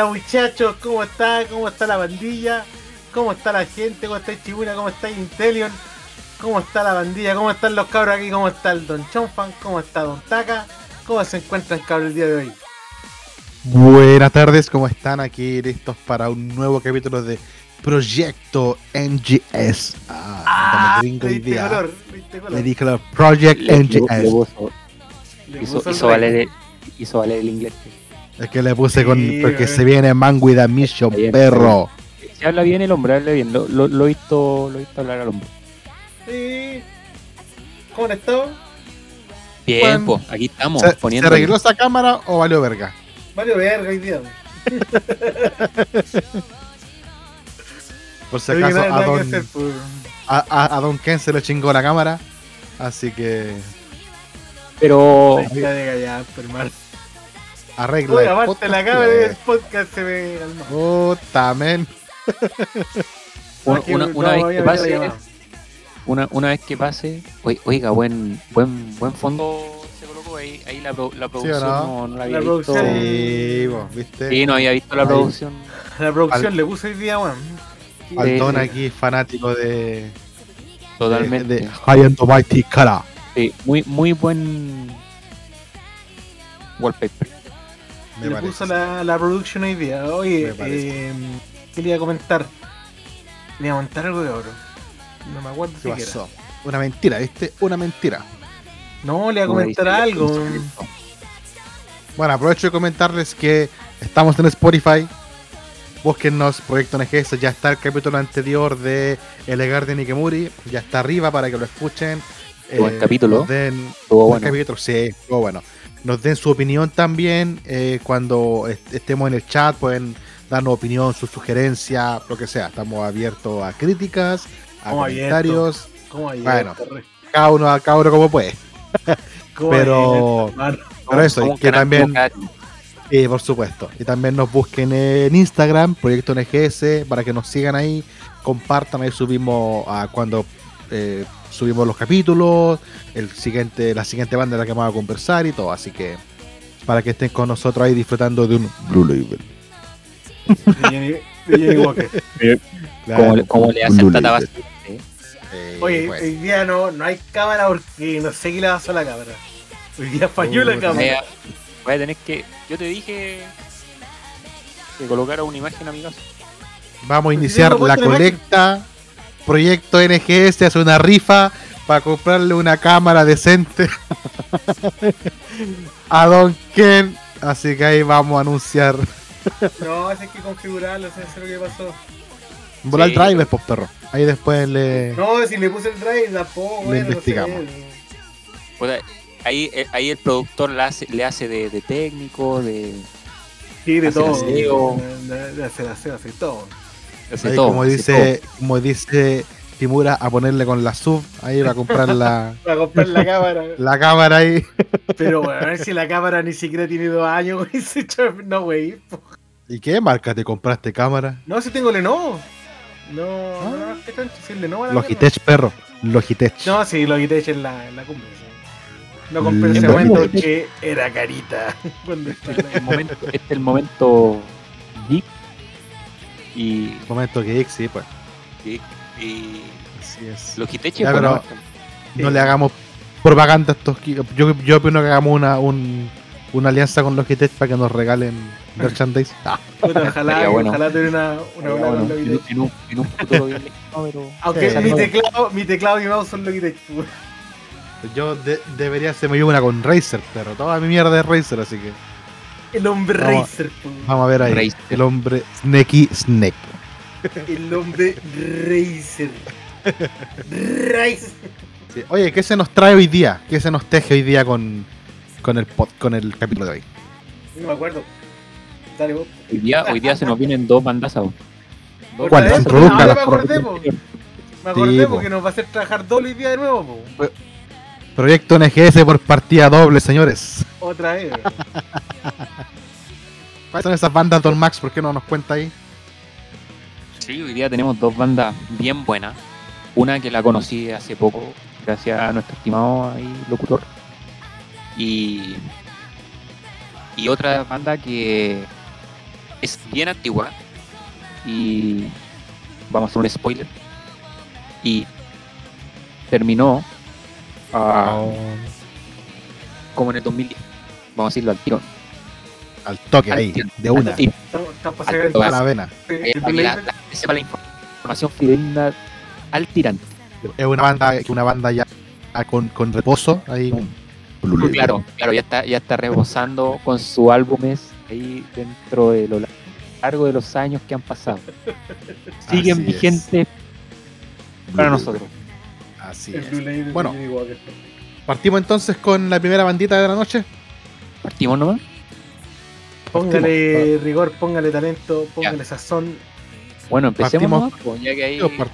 Buenas muchachos, ¿cómo está? ¿Cómo está la bandilla? ¿Cómo está la gente? ¿Cómo está Chibuna? ¿Cómo está Intelion? ¿Cómo está la bandilla? ¿Cómo están los cabros aquí? ¿Cómo está el Don Chonfan? ¿Cómo está Don Taka? ¿Cómo se encuentran cabros el día de hoy? Buenas tardes, ¿cómo están? Aquí listos para un nuevo capítulo de Proyecto NGS. Ah, me gringo le diste día. color, le diste color. Le dije lo- Project Le- le- le NGS. hizo, valer el, hizo valer el inglés. Es que le puse con. Porque se viene Man with a Mission, bien, perro. Si habla bien el hombre, habla bien. Lo, lo, lo he visto, lo he visto hablar al hombre. Sí. ¿Cómo han estado? Bien, Bueno, pues, aquí estamos ¿Se, poniendo. ¿Se arregló esa cámara o valió verga? Mario Verga hoy día. Por si acaso, a don, hacer, pues. a, a- a don Ken se le chingó la cámara. Así que Pero. Arregla. El aparte la cámara del podcast se ve calmado. Puta, men. una, una- vez que la pase, una, una vez que pase, oi- oiga, buen, buen, buen fondo se colocó ahí, ahí la, la producción no? no, no la La había visto. producción. Sí, vos, ¿viste? Sí, no había visto la Ahí. producción. La producción Al- le puse hoy día, weón. Altón Sí. aquí, fanático de. Totalmente. De, de High and Mighty Cara. Sí, muy, muy buen wallpaper. Me le parece. puso la, la production hoy día. Oye, eh, ¿qué le iba a comentar? Le iba a comentar algo de oro. No me acuerdo ¿Qué si pasó? Una mentira, ¿viste? Una mentira. No, le iba a comentar algo. Bueno, aprovecho de comentarles que estamos en Spotify. Búsquennos, Proyecto NGS. Ya está el capítulo anterior de El Egar de Nikemuri. Ya está arriba para que lo escuchen. Eh, Buen capítulo. Nos den, Estuvo buen bueno. capítulo, sí, estuvo bueno. Nos den su opinión también. eh, cuando est- estemos en el chat, pueden darnos opinión, su sugerencia, lo que sea. Estamos abiertos a críticas, a comentarios. Bueno. Cada uno, cada uno como puede. ¿Cómo pero-? Pero eso, y que también. por supuesto. Y también nos busquen en Instagram, Proyecto NGS, para que nos sigan ahí, compartan, ahí subimos a cuando eh, subimos los capítulos, el siguiente, la siguiente banda de la que vamos a conversar y todo, así que para que estén con nosotros ahí disfrutando de un Blue Label. De. Como, le- como le hace Blue el Tata Label. Basile, ¿eh? Eh, Oye, hoy día no, no hay cámara porque no sé qué le pasó a la cámara. Hoy día falló la cámara. Vaya a tener que. Yo te dije que colocara una imagen a mi caso. vamos a iniciar la imagen. Proyecto NGS hace una rifa para comprarle una cámara decente a Don Ken. Así que ahí vamos a anunciar. No, ese hay que configurarlo, ese es lo que pasó. Volar Sí. driver, pues perro. Ahí después le. No, si le puse el drive tampoco, Lo bueno, investigamos. No sé. Ahí, eh, ahí el productor le hace, le hace de, de técnico, de. Sí, de Hace todo. hacer aseo, hace todo. Ahí todo, como dice, como dice Timura, a ponerle con la sub. Ahí va a comprar la, Para comprar la cámara. la cámara ahí. Pero bueno, a ver si la cámara ni siquiera tiene dos años, No, güey. ¿Y qué marca te compraste cámara? No, si tengo Lenovo. No, no, no, qué tanto, si es Lenovo la Logitech, perro. Logitech. No, sí, Logitech en la, en la cumbre. sí. No compré en ese momento que era carita. Cuando este es el momento geek y, Momento que sí, pues. y, y Así es. Ya, pero-. No le hagamos propaganda a estos. Yo, yo opino que hagamos una, un- una alianza con Logitech para que nos regalen merchandise. Ah, Puta, ojalá, bueno. ojalá tener una, una bueno, con en, Logitech. en un, en un futuro bien pero. Aunque Sí. mi teclado, mi teclado y mi mouse son Logitech. pues. yo de- debería hacerme yo una con Razer, pero toda mi mierda es Razer, así que El hombre Vamos. Racer. pues. vamos a ver ahí. Razer. El hombre Snakey Snake. El hombre Racer. Racer. Sí. Oye, ¿qué se nos trae hoy día? ¿Qué se nos teje hoy día con, con, el, pod- con el capítulo de hoy? No me acuerdo. Dale vos. Hoy día, hoy día se nos vienen dos bandazas. Dos ¿Cuál? Introduzca ahora las me acordé, po. Me acordé Sí, po. porque nos va a hacer trabajar doble hoy día de nuevo, po. Proyecto NGS por partida doble, señores. Otra vez. ¿Cuáles son esas bandas, Don Max? ¿Por qué no nos cuenta ahí? Sí, hoy día tenemos dos bandas bien buenas. Una que la conocí hace poco, gracias a nuestro estimado ahí, locutor. Y, y otra banda que es bien antigua y vamos a hacer un spoiler y terminó ah, como en el 2010 vamos a decirlo al tiro. Al toque Al ahí, tiro, de una, tiro. Al toque. a la vena. La, la la información fidedigna al tirante. Es una banda, una banda ya con, con reposo ahí. claro claro ya está ya está reposando con sus álbumes ahí dentro de lo largo de los años que han pasado. Siguen Así es. vigentes para nosotros Así El es. Blue Bueno. Walker. Partimos entonces con la primera bandita de la noche. partimos nomás Póngale rigor, póngale talento, póngale sazón. bueno empecemos Partimos- nomás, pues, ya que ahí Par-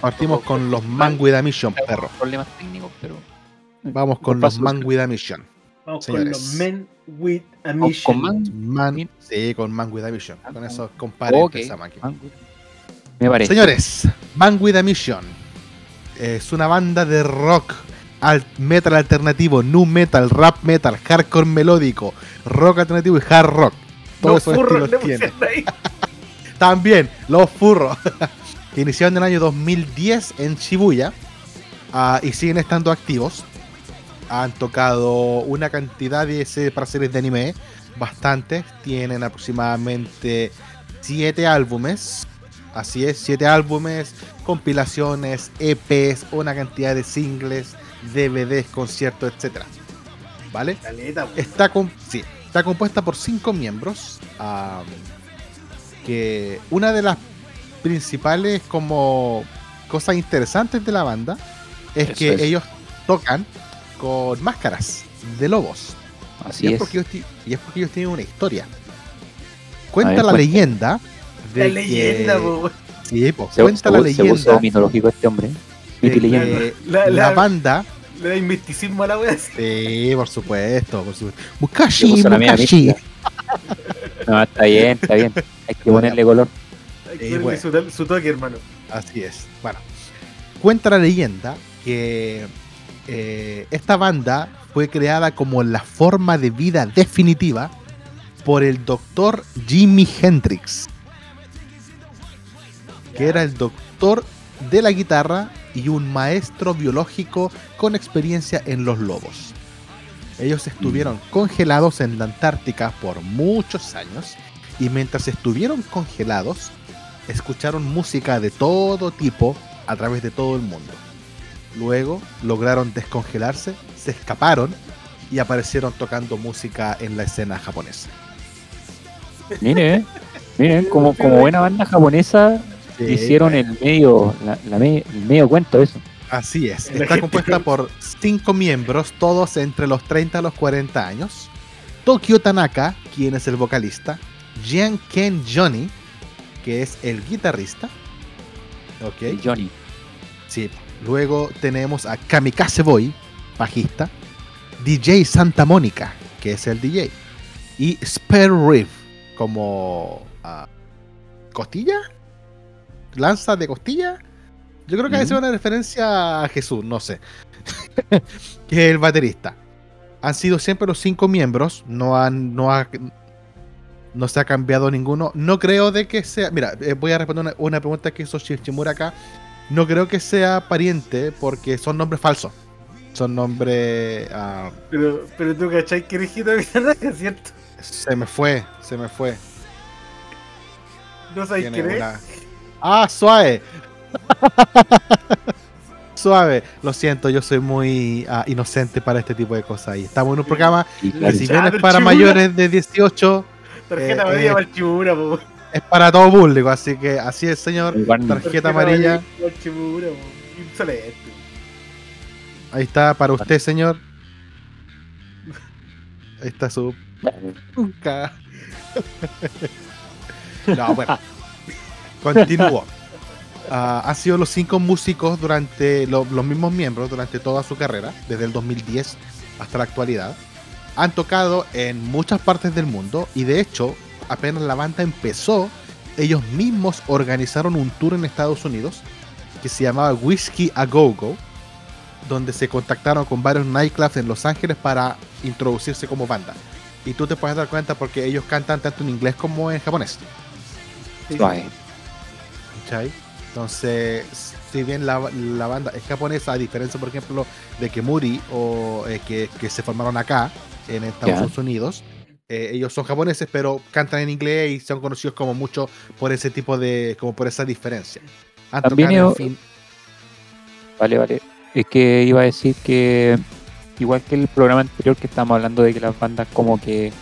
Partimos con los Man with a Mission, perro. problemas técnicos pero Vamos con los Man with a Mission. Vamos Señores. con los Men with a Mission. con Man- Man, Bien. sí, con Man with a Mission. Ah, Con con- esos compadres Ok. empezamos aquí. Man- me parece Señores, Man with a Mission es una banda de rock, al- metal alternativo, nu metal, rap metal, hardcore melódico, rock alternativo y hard rock. Todos Los furros tiene. ahí. También, los furros. que iniciaron en el año 2010 en Shibuya ah, y siguen estando activos. Han tocado una cantidad de para series de anime, bastantes. Tienen aproximadamente 7 álbumes. Así es, 7 álbumes, compilaciones, EPs, una cantidad de singles, DVDs, conciertos, etc. ¿Vale? Caleta, po. Está, com- sí, está compuesta por cinco miembros. que una de las principales como cosas interesantes de la banda es Eso que es. ellos tocan con máscaras de lobos. así y, es es Porque ellos, y es porque ellos tienen una historia. Cuenta ver, la cuenta. leyenda. La leyenda, que- po. Sí, po, se, cuenta se- la se leyenda puso mitológico este hombre La- la, la- banda. Le da misticismo a la wea. Sí, por supuesto, por supuesto. Se Mukashi, Mukashi. no está bien está bien hay que ponerle color Hay que Eh, bueno. su, su toque, hermano. Así es. Bueno, cuenta la leyenda que eh, esta banda fue creada como la forma de vida definitiva por el doctor Jimi Hendrix, que era el doctor de la guitarra y un maestro biológico con experiencia en los lobos. Ellos estuvieron congelados en la Antártica por muchos años y mientras estuvieron congelados, escucharon música de todo tipo a través de todo el mundo. Luego lograron descongelarse, se escaparon y aparecieron tocando música en la escena japonesa. Miren, miren, como, como buena banda japonesa hicieron el medio, la, la me- el medio cuento eso. Así es. Está compuesta por cinco miembros, todos entre los 30 a los 40 años. Tokyo Tanaka, quien es el vocalista. Jian Ken Johnny, que es el guitarrista. Ok. El Johnny. Sí. Luego tenemos a Kamikaze Boy, bajista. DJ Santa Mónica, que es el DJ. Y Spare Rib, como ah, costilla. Lanza de costilla. Yo creo que es una referencia a Jesús, no sé. que es el baterista. Han sido siempre los cinco miembros. No han. No ha- no se ha cambiado ninguno. No creo de que sea. Mira, eh, voy a responder una, una pregunta que hizo Shimura acá. No creo que sea pariente porque son nombres falsos. Son nombres. ah, Pero, pero tú, ¿cachai? Que Villarraga, ¿cierto? se me fue, se me fue. No sabes quién es. Ah, suave. suave. Lo siento, yo soy muy ah, inocente para este tipo de cosas. Y estamos en un programa Y que si bien es para mayores de 18, Tarjeta Eh, amarilla eh, para el po. es para todo público. Así que así es, señor. Warner. Tarjeta amarilla. Ahí está para usted, señor. Ahí está su no, bueno. Continúo. Ah, han sido los cinco músicos durante lo- los mismos miembros durante toda su carrera, desde el 2010 hasta la actualidad. Han tocado en muchas partes del mundo y de hecho, apenas la banda empezó, ellos mismos organizaron un tour en Estados Unidos que se llamaba Whiskey a Go Go, donde se contactaron con varios nightclubs en Los Ángeles para introducirse como banda. Y tú te puedes dar cuenta porque ellos cantan tanto en inglés como en japonés. Sí. ¿Cachai? Entonces, si bien la, la banda es japonesa, a diferencia, por ejemplo, de Kemuri o eh, que, que se formaron acá, en Estados Unidos, eh, ellos son japoneses, pero cantan en inglés y son conocidos como mucho por ese tipo de, como por esa diferencia. Han También tocado, en yo- fin- Vale, vale. Es que iba a decir que, igual que el programa anterior que estábamos hablando de que las bandas como que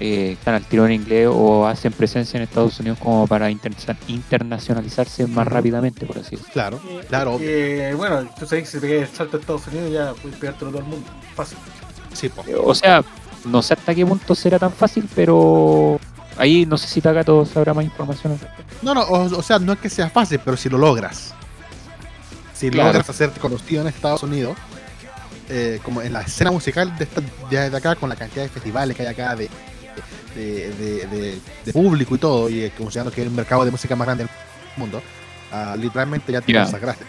eh, están al tiro en inglés o hacen presencia en Estados Unidos como para interna- internacionalizarse más rápidamente, por así decirlo. claro, Eh, claro, eh, bueno, tú sabes que si pegas el salto a Estados Unidos ya puedes pegártelo a todo el mundo. Fácil. sí, po. O sea, no sé hasta qué punto será tan fácil, pero ahí no sé si Takato sabrá más información. al respecto. No, no, o, o sea, no es que sea fácil, pero si lo logras. Si Claro. logras hacerte conocido en Estados Unidos, eh, como en la escena musical de, esta- de acá, con la cantidad de festivales que hay acá, de, de, de- de- de público y todo, y considerando que es el mercado de música más grande del mundo, ah, literalmente ya te Ya. consagraste.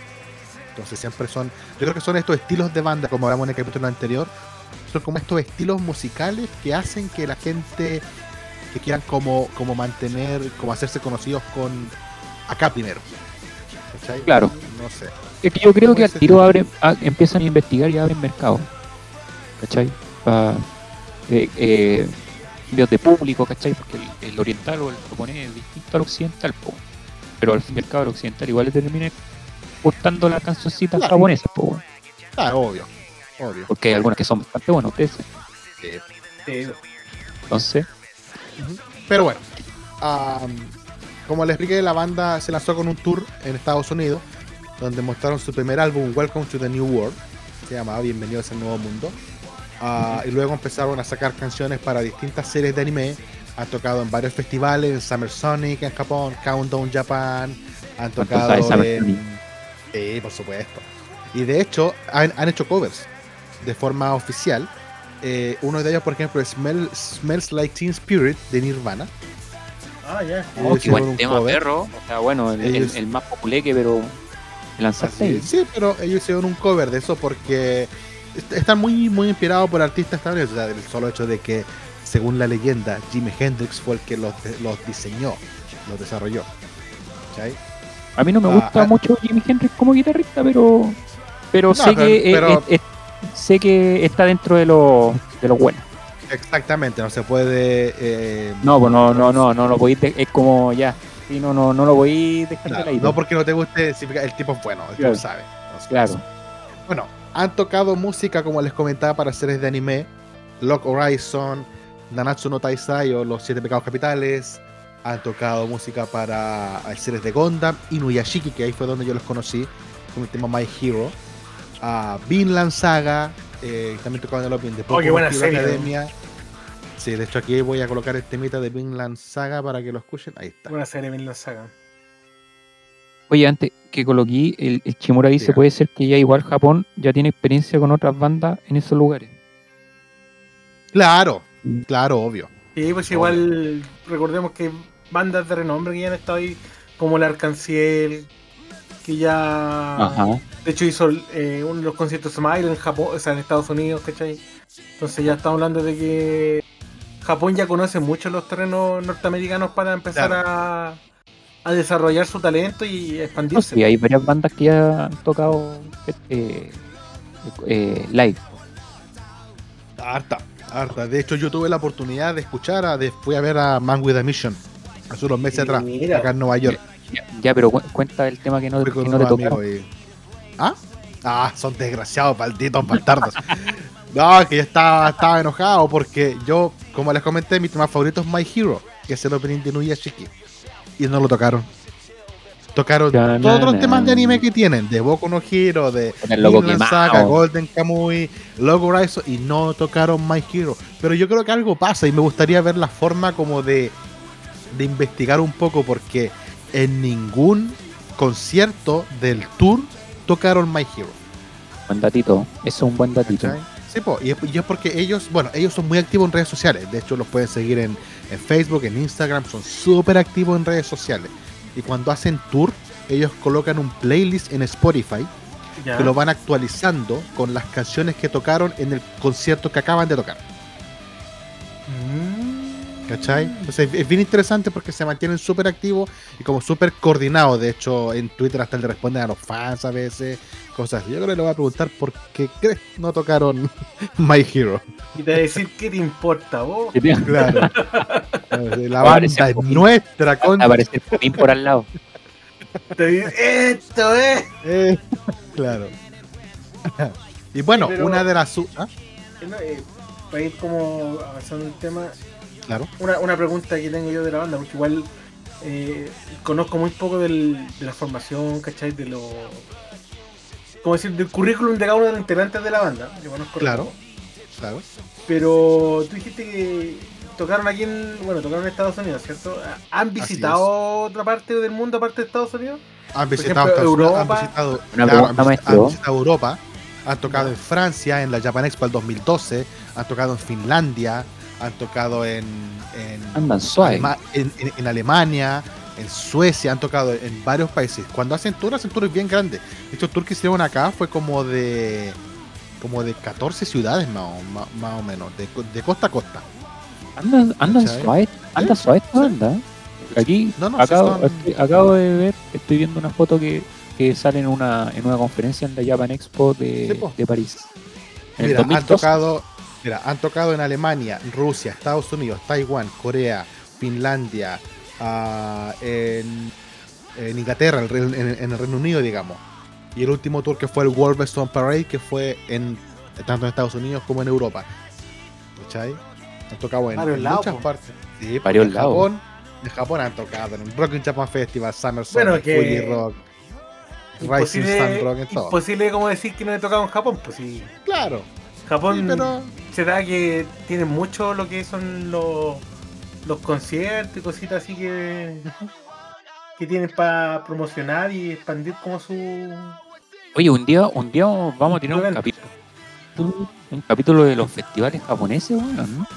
Entonces siempre son, yo creo que son estos estilos de banda, como hablamos en el capítulo anterior, son como estos estilos musicales que hacen que la gente que quieran como, como mantener, como hacerse conocidos con acá primero. ¿Cachai? Claro. No sé. Es que yo creo que al tiro abren, a- empiezan a investigar y abren mercado. ¿Cachai? Pa- eh, eh, videos de público, ¿cachai? Porque el, el oriental o el japonés es distinto al occidental, po. pero al fin y al cabo el occidental igual le termina gustando las cancioncitas Claro. japonesas, po, Ah, obvio. Obvio. porque hay algunas que son bastante buenas, ustedes. Eh. Entonces, Pero bueno, como les expliqué, la banda se lanzó con un tour en Estados Unidos, donde mostraron su primer álbum, Welcome to the New World, se llamaba Bienvenidos al Nuevo Mundo, Ah, y luego empezaron a sacar canciones para distintas series de anime, han tocado en varios festivales, en Summer Sonic en Japón, Countdown Japan, han ¿Cuánto tocado en... Sí, por supuesto. Y de hecho, han, han hecho covers de forma oficial. Eh, uno de ellos, por ejemplo, es Smell- Smells Like Teen Spirit de Nirvana. Ah, ya. Ellos oh, qué buen un tema, cover. perro. O sea, bueno, el, el- Ellos- el más populeque, pero te lanzaste Así. Sí, pero ellos hicieron un cover de eso porque están muy, muy inspirados por artistas estadounidenses. O sea, el solo hecho de que, según la leyenda, Jimi Hendrix fue el que los, los diseñó, los desarrolló. ¿Cachai? A mí no me Ah, gusta ah. mucho Jimi Hendrix como guitarrista, pero pero No, sé pero- que pero- sé que está dentro de lo de lo bueno. Exactamente, no se puede. eh, No, pues no no no no lo podéis es como ya, sí, no no no lo podéis dejar claro, de lado. no porque no te guste, el tipo es bueno, el Claro. tipo sabe. No sé. Claro. Bueno, han tocado música, como les comentaba, para series de anime: Lock Horizon, Nanatsu no Taisai o Los Siete Pecados Capitales. Han tocado música para eh, series de Gundam, Inuyashiki, que ahí fue donde yo los conocí, con el tema My Hero. A Vinland Saga, eh, también tocaban el opening de Oh, qué buena Hero serie, Academia. Sí, de hecho aquí voy a colocar el temita de Vinland Saga para que lo escuchen. Ahí está. Buena serie, la saga. Oye, antes que coloqué, el, el Chimura dice, puede ser que ya igual Japón ya tiene experiencia con otras bandas en esos lugares. Claro, claro, obvio. Sí, pues igual recordemos que bandas de renombre que ya han estado ahí, como el Arcanciel, que ya Ajá. de hecho hizo eh, uno de los conciertos Smile en Japón, o sea, en Estados Unidos, ¿cachai? Entonces ya estamos hablando de que Japón ya conoce mucho los terrenos norteamericanos para empezar a, a desarrollar su talento y No, expandirse. sí, hay varias bandas que ya han tocado eh, eh, live. Harta, harta. De hecho, yo tuve la oportunidad de escuchar, a, de, fui a ver a Man with a Mission hace unos meses atrás, Mira. acá en Nueva York. Ya, ya, pero cu- cuenta el tema que no, que no te y- ¿Ah? Ah, son desgraciados, malditos bastardos. no, que yo estaba, estaba enojado porque yo, como les comenté, mi tema favorito es My Hero, que es el opening de Nuyashiki. Y no lo tocaron. Tocaron todos los temas de anime que tienen, de Boku no Hero, de Vinland. Saga, Golden Kamuy, Logo Horizon y no tocaron My Hero. Pero yo creo que algo pasa y me gustaría ver la forma como de, de investigar un poco porque en ningún concierto del tour tocaron My Hero. Buen datito. Eso es un buen datito. ¿cachai? Sí, po, y, es, y es porque ellos, bueno, ellos son muy activos en redes sociales. De hecho, los pueden seguir en, en Facebook, en Instagram, son súper activos en redes sociales. Y cuando hacen tour, ellos colocan un playlist en Spotify Ya. que lo van actualizando con las canciones que tocaron en el concierto que acaban de tocar. Mm. ¿Cachai? Entonces es bien interesante porque se mantienen súper activos y como súper coordinados. De hecho, en Twitter hasta le responden a los fans a veces, cosas así. Yo creo que le voy a preguntar por qué crees que no tocaron My Hero. Y te voy a decir qué te importa vos. Que te- Claro. La banda es nuestra, con Aparece Popín por al lado. Te dice, esto es. Eh, claro. y bueno, Sí, pero- una de las... ¿Ah? No, eh, para ir como avanzando el tema, Claro. una, una pregunta que tengo yo de la banda, porque igual eh, conozco muy poco del, de la formación, ¿cachai? De lo. ¿Cómo decir? Del currículum de cada uno de los integrantes de la banda. Yo conozco Claro. poco. Claro. Pero tú dijiste que tocaron aquí en. Bueno, tocaron en Estados Unidos, ¿cierto? ¿Han visitado otra parte del mundo aparte de Estados Unidos? Han visitado, ejemplo, Estados Unidos, Europa. han visitado, claro, han visitado Europa, han tocado en Francia, en la Japan Expo del 2012, han tocado en Finlandia, han tocado en, en. Alema- en- en- en Alemania, en Suecia, han tocado en varios países. Cuando hacen tours, hacen tours bien grandes. De hecho, el tour que hicieron acá fue como de como de 14 ciudades más o, más, más o menos, de, de costa a costa. Andan, andan. Anda suave esta banda. ¿eh? Aquí No, no, acabo, estoy- acabo de ver, estoy viendo una foto que, que sale en una, en una conferencia en la Japan Expo de, Sí, de París. En el Mira, han 2012. tocado, mira, han tocado en Alemania, Rusia, Estados Unidos, Taiwán, Corea, Finlandia, ah, en, en Inglaterra, en, en el Reino Unido, digamos. Y el último tour que fue el Song Parade, que fue en tanto en Estados Unidos como en Europa. ¿Cachai? Han tocado en, Varios en lados, muchas po. partes. Sí, Varios en. Japón, en Japón han tocado en el Rock in Japan Festival, Summer Sonic, Bueno, que- Fuji Rock, Rising Sun Rock, en todo. imposible como decir que no he tocado en Japón, pues sí. Claro, Japón sí, pero se da que tiene mucho lo que son los, los conciertos y cositas así que, que tienen para promocionar y expandir como su... Oye, un día, un día vamos a tener un capítulo. Un capítulo de los festivales japoneses, bueno, ¿no?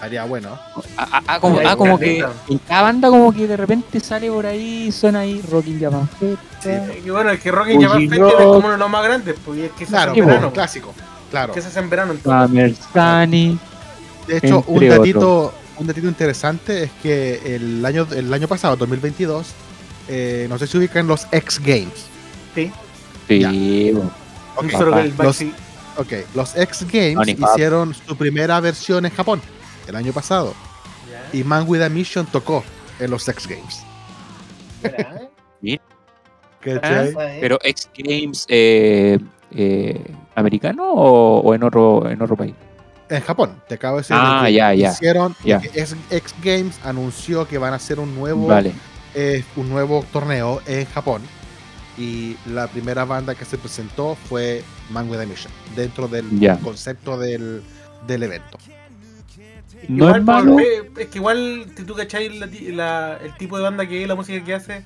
haría bueno. Ah, ah, ah, como, ah, como que caleta. en cada banda como que de repente sale por ahí, suena ahí Rocking Japan Festa. Y bueno, el que Rock in Japan Festival es como uno de los más grandes, porque es que Claro, po. verano. clásico. Claro. Que se hace en verano en todo. Summer Sunny. De hecho, un datito, un datito interesante es que el año, el año pasado, 2022, eh, no sé si ubican los X Games. Sí. Sí. Ok, los, Baxi. ok, los X Games hicieron su primera versión en Japón el año pasado. Y Man with a Mission tocó en los X Games. ¿Cachai? Pero X Games eh, eh, americano o, o en otro en otro país. En Japón, te acabo de decir. Ah, que ya, ya, Hicieron, ya. X, Games anunció que van a hacer un nuevo Vale. eh, un nuevo torneo en Japón y la primera banda que se presentó fue Man with a Mission dentro del Ya. concepto del, del evento. No igual, es malo. por- Es que igual, si tú cacháis la el tipo de banda que es, la música que hace,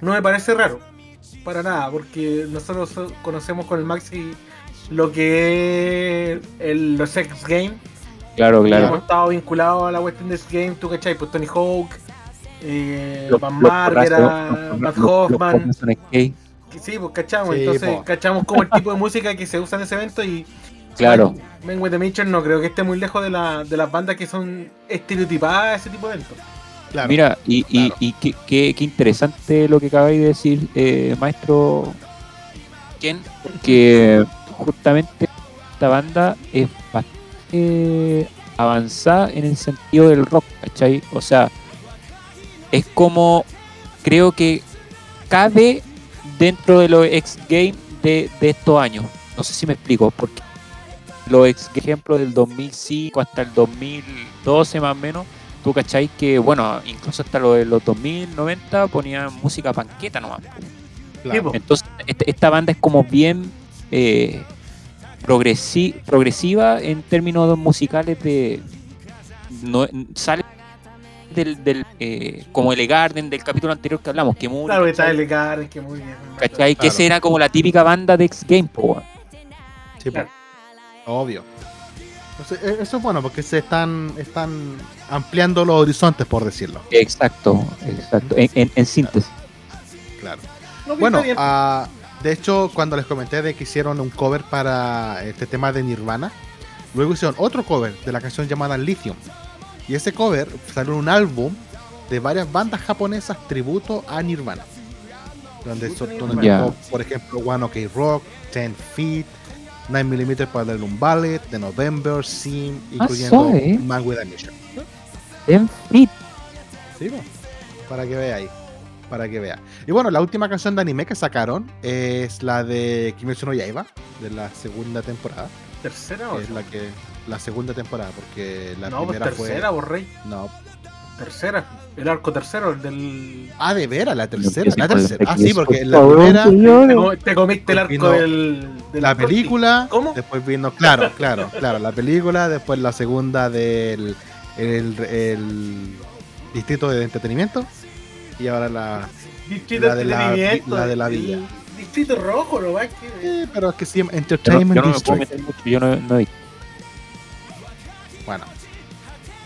no me parece raro. Para nada, porque nosotros so- conocemos con el Maxi lo que es el, los X Games. Claro, claro. hemos estado vinculados a la Western X Game, tú cachai, pues Tony Hawk, eh, Los- Van Margera, Matt los- los Hoffman. Sí, pues cachamos, Sí, entonces po. cachamos como el tipo de música que se usa en ese evento y Claro. Men with the Mission no creo que esté muy lejos de, la, de las bandas que son estereotipadas a ese tipo de eventos. Claro. Mira, y, y, Claro. y qué, qué- qué interesante lo que acabáis de decir, eh, maestro Ken, que justamente esta banda es bastante avanzada en el sentido del rock, ¿cachai? O sea, es como, creo que cabe dentro de los X Games de, de estos años. No sé si me explico, porque los X ejemplos del 2005 hasta el 2012 más o menos, tú cacháis que, bueno, incluso hasta lo de los 2090 ponían música panqueta nomás. Claro. Entonces, este- esta banda es como bien eh, progresi- progresiva en términos musicales de... No, sale del, del eh, como el Garden del capítulo anterior que hablamos, que muy... Claro que está el Garden, que muy bien. ¿Cachai? Que Claro. esa era como la típica banda de X Game, po, weón. Sí. Claro. Obvio. Entonces, e- eso es bueno porque se están, están ampliando los horizontes, por decirlo. Exacto, exacto. En, en- en síntesis. Claro. No, que Bueno, está bien. Ah, de hecho, cuando les comenté de que hicieron un cover para este tema de Nirvana, luego hicieron otro cover de la canción llamada Lithium. Y ese cover salió en un álbum de varias bandas japonesas tributo a Nirvana. Donde, tocó, por ejemplo, One OK Rock, 10 Feet, 9mm para darle un ballet, The November, Sim, incluyendo suave. Man with a Mission. En fit. Sí, para que vea ahí. Para que vea. Y bueno, la última canción de anime que sacaron es la de Kimetsu no Yaiba, de la segunda temporada. ¿Tercera o es la que la segunda temporada, porque la No, pues primera tercera, fue. rey. No. Tercera. El arco tercero, el del. Ah, de veras, la tercera. La el tercera. Ah, sí, porque news, la primera. Te, com- te comiste el arco del. del la película, ¿Cómo? después vino, claro, claro, claro, la película, después la segunda del el, el distrito de entretenimiento y ahora la. Distrito la de la- la de la villa. Distrito rojo, no va que. eh, pero es que sí, Yo no, Entertainment yo no me puedo District. meter mucho, yo no, no he. Bueno,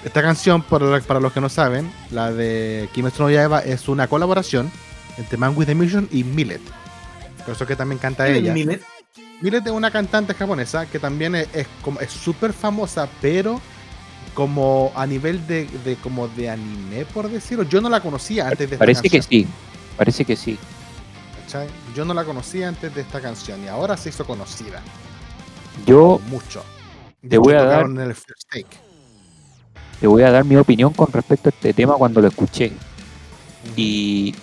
esta canción, para, para los que no saben, la de Kimetsu no Yaiba es una colaboración entre Man with a Mission y Millet. Por eso que también canta ella. Millet. Millet es una cantante japonesa que también es es como es súper famosa, pero como a nivel de, de como de anime, por decirlo, yo no la conocía antes de esta Parece que sí. Parece que sí. ¿cachai? Yo no la conocía antes de esta canción y ahora se hizo conocida. Yo mucho. te voy a dar- el te voy a dar mi opinión con respecto a este tema cuando lo escuché. Y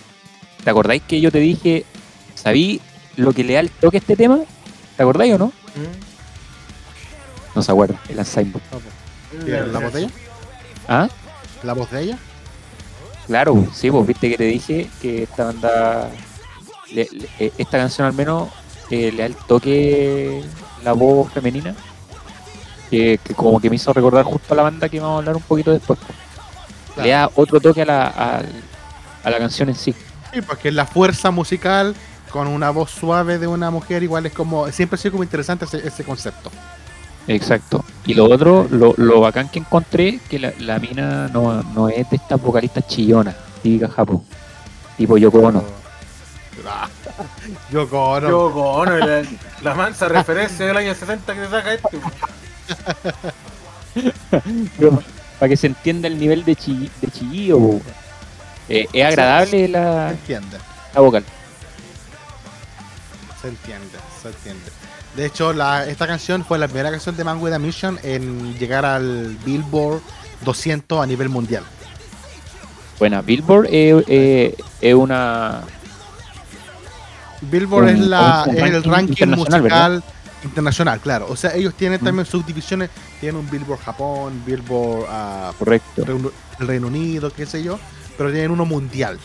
¿te acordáis que yo te dije, sabí lo que le da el toque a este tema? ¿Te acordáis o no? No se acuerda, el Alzheimer. ¿Vieron la botella? ¿Ah? ¿La voz de ella? Claro, sí, pues viste que te dije que esta banda, le- le- esta canción al menos eh, le da el toque la voz femenina, que, que como que me hizo recordar justo a la banda que vamos a hablar un poquito después. Le da otro toque a la, a, a la canción en sí. Sí, porque la fuerza musical con una voz suave de una mujer igual es como siempre ha sido como interesante ese, ese concepto. Exacto. Y lo otro, lo, lo bacán que encontré, que la, la mina no, no es de estas vocalistas chillonas, típica Japón. Tipo Yoko Ono. Yoko Ono. Yo Ono, la, la mansa referencia del año 60 que te saca este. Pero, para que se entienda el nivel de, chi- de chillillo. Eh, es agradable Se la, entiende, la vocal. se entiende, se entiende. De hecho, la, esta canción fue la primera canción de Man with a Mission en llegar al Billboard 200 a nivel mundial. Buena, Billboard eh, eh, es una. Billboard Un- es, la, el ranking internacional, musical internacional, claro. O sea, ellos tienen Mm. también subdivisiones. Tienen un Billboard Japón, Billboard ah, Correcto. Reino, el Reino Unido, qué sé yo, pero tienen uno mundial.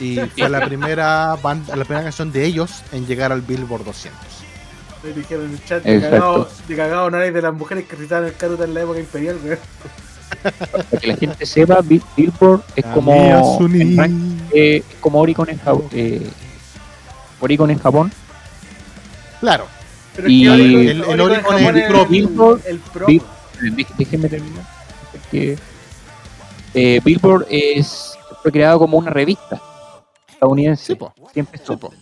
Y fue la primera banda, la primera canción de ellos en llegar al Billboard 200. Me dijeron en el chat de cagado, de cagado no eres de las mujeres que recitaban el Karuta en la época imperial, weón. Para que la gente sepa, Bi- Billboard es como. en eh, es como Oricon en Japón. Eh, Oricon en Japón. Claro, Pero Y es que el- el en Oricon es el pro Billboard, El pro. Déjenme terminar. Porque, eh, Billboard es, fue creado como una revista estadounidense. sí, Siempre estuvo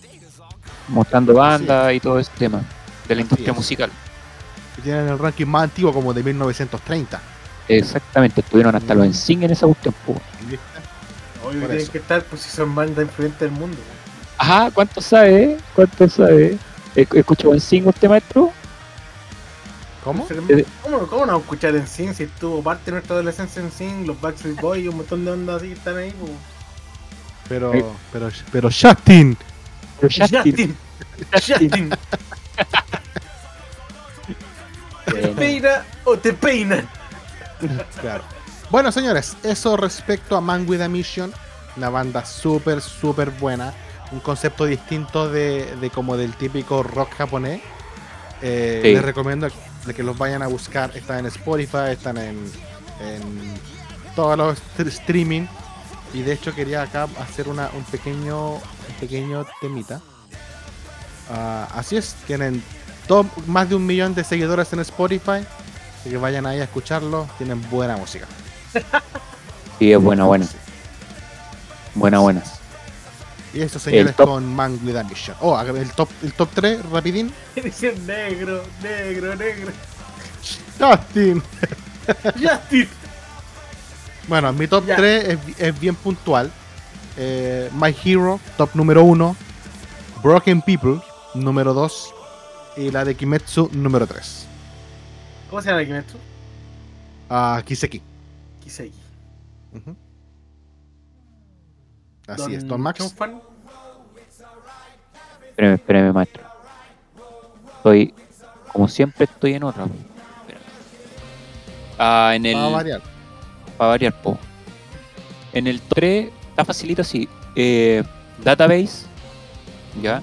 mostrando bandas y todo ese tema de la industria es. musical. Y tienen el ranking más antiguo como de 1930. Exactamente, estuvieron hasta los NSYNC en esa cuestión. Obvio que Por tienen eso. que estar, pues si son bandas influyentes del mundo. Ajá, ¿cuánto sabe? ¿Cuánto sabe? ¿Esc- ¿Escuchó NSYNC usted, maestro? ¿Cómo? Pero, ¿Cómo, ¿Cómo no escuchar en Sin si estuvo parte de nuestra adolescencia en Sin, los Backstreet Boys y un montón de ondas así que están ahí? pues. Pero, Eh. pero, pero Justin. Pero Justin. Justin. Justin. ¿Te Bueno, peina o te peinan? Claro. Bueno, señores, eso respecto a Man with a Mission, una banda súper, súper buena, un concepto distinto de, de como del típico rock japonés. Eh, Sí. Les recomiendo de que los vayan a buscar, están en Spotify, están en, en todos los st- streaming. Y de hecho quería acá hacer una, un pequeño un pequeño temita. Ah, así es, tienen más de un millón de seguidores en Spotify. Así que vayan ahí a escucharlo, tienen buena música. sí, es buena, buena. Buena, buena. Y eso señores con Man with a Mission. Oh, el top, el top 3, rapidín. Negro, negro, negro. Justin. Justin. Bueno, mi top Ya. 3 es, es bien puntual. Eh, My Hero, top número 1. Broken People, número 2. Y la de Kimetsu, número 3. ¿Cómo se llama el Kimetsu? Ah, Kiseki. Kiseki. Ujú. Así es, Don Max. Chonfan. Espérame, espérame, maestro. Estoy, como siempre, estoy en otra. Espérame. Ah, en el. Para variar. Para variar, po. En el 3 está facilito así. Eh, database. Ya.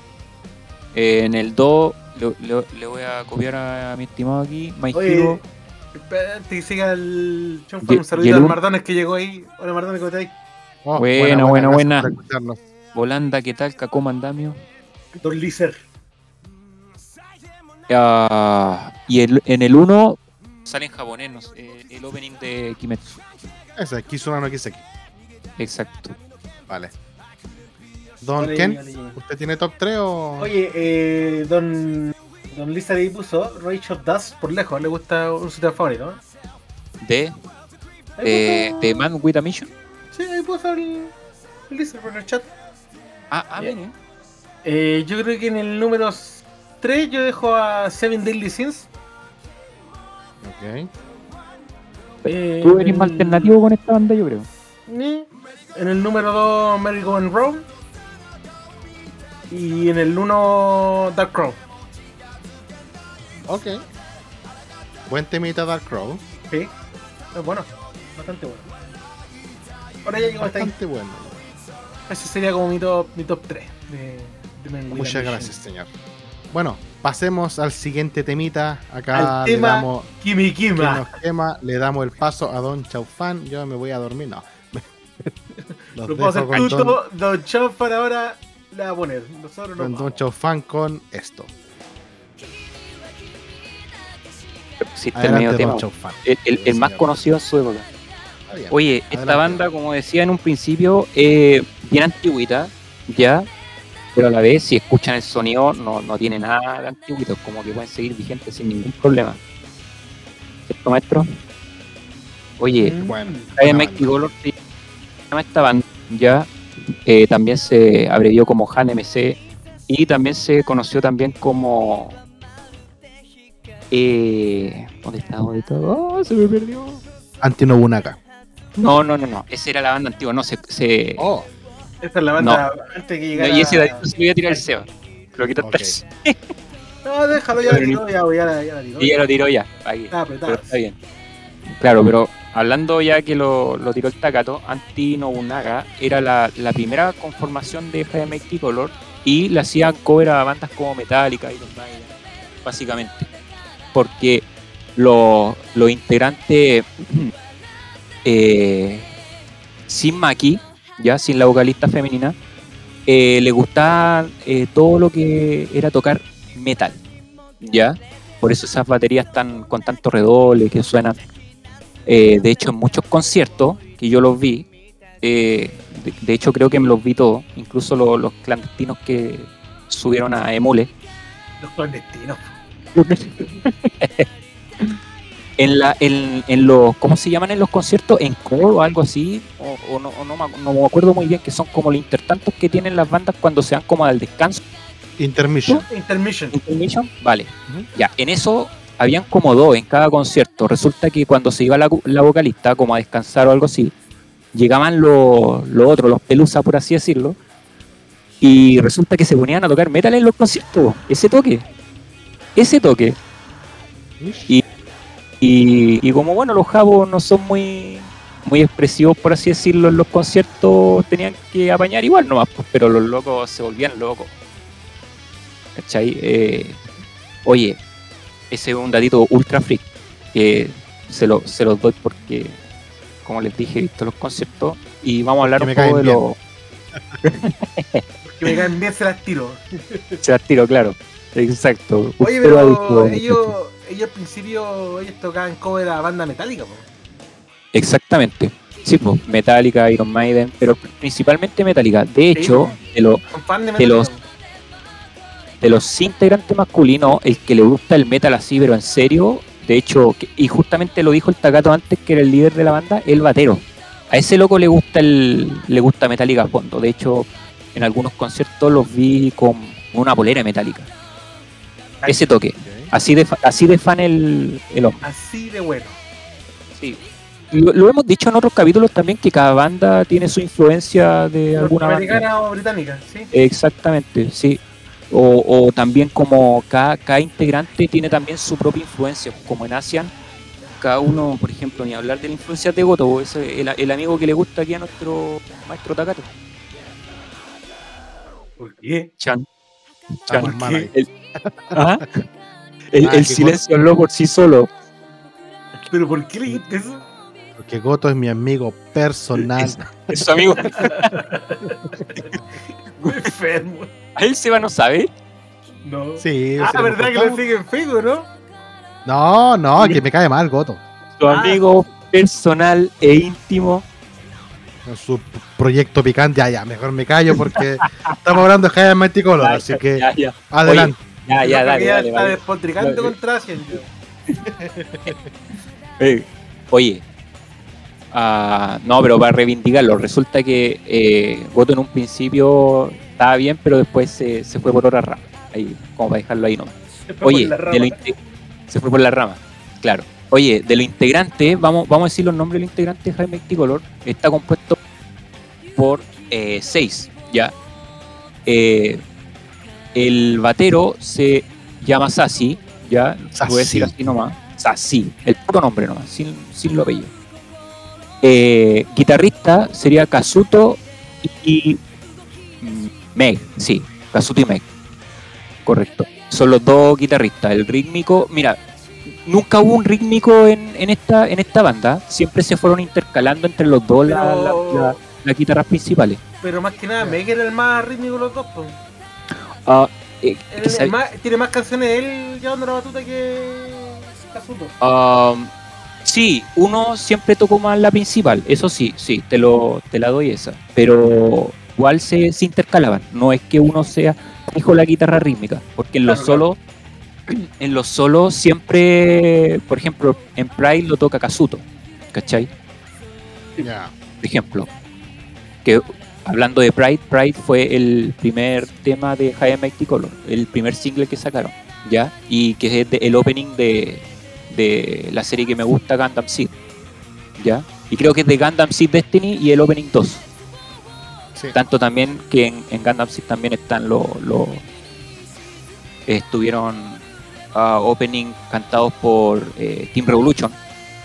Eh, en el 2 le, le- le voy a copiar a, mi estimado aquí. My Oye, Hero. espérate que siga el Chonfan. Un el al Mardones que llegó ahí. Hola Mardones, ¿cómo estás? Oh, Buena, buena, buena. escucharnos. Volanda, ¿qué tal? Cacoma Andamio. Don Lizer. Ah, y el- en el 1 sale en japonés no sé, eh, el opening de Kimetsu. Ese, Kisuna no Kiseki. Exacto. Vale. Don Vale, Ken, vale, vale. ¿usted tiene top 3 o.? Oye, eh, Don. Don Lizard ahí puso Rage of Dust por lejos. Le gusta un sitio favorito. ¿no? De, Ahí de, puso- de Man with a Mission. Sí, ahí puso el, el Lizard por el chat. Ah, ah, Bien. mire. Eh, yo creo que en el número 3 yo dejo a Seven Deadly Sins. Ok. Eh, Tú eres más alternativo con esta banda, yo creo. Ni. En el número 2 Merry Go and Roam. Y en el 1 Dark Crow. Ok. Buen temita Dark Crow. Sí. Es bueno. Bastante bueno. Ahora ya llegó hasta ahí. Bastante bueno. Ese sería como mi top, mi top 3 de, de Muchas gracias, señor. Bueno, pasemos al siguiente temita. Acá Al le tema damos, Kimi que Kima. nos quema, le damos el paso a Don Chaufán. Yo me voy a dormir, no. Los Lo puedo hacer Don. Don Chonfan ahora le va a poner. Nosotros no. con Don Chaufán con esto. Sí, está el medio tema. El, el- el más conocido en su época. Oye, esta Adelante. banda, como decía en un principio, eh, bien antigüita, ya, pero a la vez, si escuchan el sonido, no, no tiene nada de antiguito, como que pueden seguir vigentes sin ningún problema. ¿Cierto, maestro? Oye. Bueno. Color se llama esta banda, ya, eh, también se abrevió como Han MC y también se conoció también como... Eh, ¿Dónde está? ¿Dónde está? ¡Oh, se me perdió! Anti-Nobunaga. No, no, no, no. Esa era la banda antigua. No, se. se Oh, Esta es la banda antes que no, llegara. y ese dadito se lo iba a tirar el Seba. Lo quitó Ok. atrás. No, déjalo, ya la tiró, ya, ya, la- ya la tiró. Y ya lo tiró ya. Ahí. Está apretado. Pero está bien. Claro, pero hablando ya que lo, lo tiró el Takato, Anti Nobunaga era la, la primera conformación de Mighty Color y le hacían cover a bandas como Metallica y Maiden, básicamente. Porque los, los integrantes eh, sin Maki, ya sin la vocalista femenina, eh, le gustaba eh, todo lo que era tocar metal, ya. Por eso esas baterías están con tanto redoble que suenan. Eh, de hecho, en muchos conciertos que yo los vi, eh, de, de hecho creo que me los vi todos, incluso lo- los clandestinos que subieron a Emule. Los clandestinos. en la en, en los cómo se llaman en los conciertos en coro o algo así o, o no, o no, me, no me acuerdo muy bien que son como los intertantos que tienen las bandas cuando se dan como al descanso Intermission. Intermission. intermission vale ya en eso habían como dos en cada concierto resulta que cuando se iba la, vocalista como a descansar o algo así llegaban los los otros los pelusas por así decirlo y resulta que se ponían a tocar metal en los conciertos ese toque ese toque Y, y como bueno, los jabos no son muy muy expresivos, por así decirlo, en los conciertos tenían que apañar igual nomás, pues, pero los locos se volvían locos. ¿Cachai? Eh, oye, ese es un datito ultra freak, que se, lo, se los doy porque, como les dije, he visto los conciertos y vamos a hablar un poco de los... Que me caen bien, se las tiro. Se las tiro, claro. Exacto. Oye, Pero ellos, ellos al principio ellos tocaban cover a banda metálica, po. Exactamente. Sí, pues, Metallica, Iron Maiden, pero principalmente Metallica. De hecho, de, lo- los- de los integrantes masculinos, el que le gusta el metal así, pero en serio, de hecho, y justamente lo dijo el Takato antes, que era el líder de la banda, el batero. a ese loco le gusta el le gusta Metallica a fondo. De hecho, en algunos conciertos los vi con una polera metálica. Ese toque. Así de, así de fan el, el hombre. Así de bueno. Sí. Lo, lo hemos dicho en otros capítulos también que cada banda tiene su influencia de alguna banda. Americana o británica, sí. Exactamente, sí. O, o también como cada, cada integrante tiene también su propia influencia, como en Asian, cada uno, por ejemplo, ni hablar de la influencia de Goto, ese, el, el amigo que le gusta aquí a nuestro maestro Takato. ¿Por qué? Chan. Estamos Chan. El, ¿Ah? el, Ah, el que silencio habló por sí solo. ¿Pero por qué le dijiste eso? Porque Goto es mi amigo personal. Es, es su amigo. Muy enfermo. A él Seba no sabe. No. Sí, ah, ¿verdad que lo sigue en Facebook, no? No, no, que me cae mal Goto. Su Ah. amigo personal e íntimo. Su proyecto picante. Ya, ya, mejor me callo porque estamos hablando de Jaime Manticolor, así que Ya, ya, adelante. ya, ya, Creo dale, ya dale, está dale. despotricando contra. Eh, Oye, ah, no, pero para reivindicarlo, resulta que eh, Goto en un principio estaba bien, pero después se, se fue por otra rama. Ahí, como para dejarlo ahí nomás. Oye, de lo inte- se fue por la rama, claro. Oye, de los integrantes, vamos, vamos a decir los nombres de los integrantes de Jaime Color. Está compuesto por eh, seis, ¿ya? Eh, el batero se llama Sasi, ¿ya? Voy a decir así nomás. Sasi, el puro nombre nomás, sin, sin lo apellido. Eh, guitarrista sería Kazuto y mm, Meg, sí, Kazuto y Meg. Correcto. Son los dos guitarristas. El rítmico, mira, nunca hubo un rítmico en, en esta en esta banda. Siempre se fueron intercalando entre los dos la- Pero- la- la- las guitarras principales. Pero más que nada, Meg era el más rítmico de los dos. pues. Ah, eh, más- tiene más canciones él llevando la batuta que Kazuto. Um, sí, uno siempre tocó más la principal, eso sí, sí, te lo te la doy esa. Pero igual se, se intercalaban. No es que uno sea fijo la guitarra rítmica, porque en los Claro, solos, en los solos siempre, por ejemplo, en Pride lo toca Kazuto, ¿cachai? Ya. Por ejemplo, que hablando de Pride, Pride fue el primer tema de High Mighty Color, el primer single que sacaron, ¿ya? Y que es de- el opening de, de la serie que me gusta, Gundam Seed, ¿ya? Y creo que es de Gundam Seed Destiny y el opening 2. Sí. Tanto también que en, en Gundam Seed también están los... los- estuvieron ah, opening cantados por eh, Team Revolution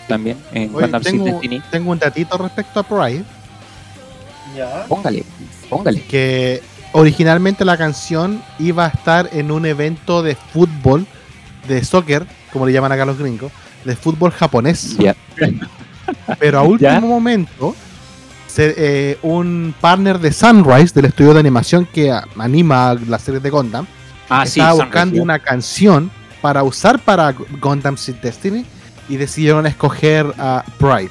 también en Oye, Gundam Seed tengo, Destiny. tengo un datito respecto a Pride, Ya. Póngale, póngale. que originalmente la canción iba a estar en un evento de fútbol, de soccer, como le llaman acá los gringos, de fútbol japonés. Ya. Pero a último ¿Ya? momento, se- eh, un partner de Sunrise, del estudio de animación que a- anima la serie de Gundam, Ah, estaba buscando una canción para usar para Gundam Seed Destiny y decidieron escoger a Pride.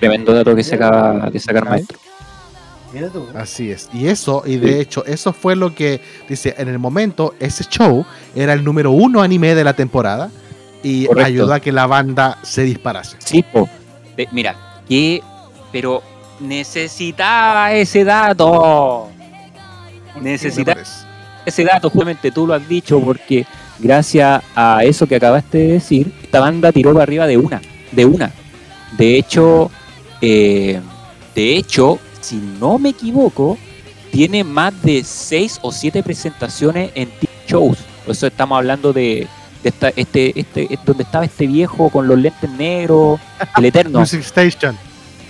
Tremendo dato que se acaba de sacar maestro. Mira tú. Así es. Y eso, y de Sí. hecho, eso fue lo que dice, en el momento, ese show era el número uno anime de la temporada y Correcto. ayudó a que la banda se disparase. Sí, po. De- mira, que. Pero necesitaba ese dato. Necesitaba ese dato, justamente tú lo has dicho, porque gracias a eso que acabaste de decir, esta banda tiró para arriba de una. De una. De hecho, eh, de hecho, si no me equivoco, tiene más de seis o siete presentaciones en shows. Por eso estamos hablando de esta, este, este, es donde estaba este viejo con los lentes negros, el eterno. Music Station.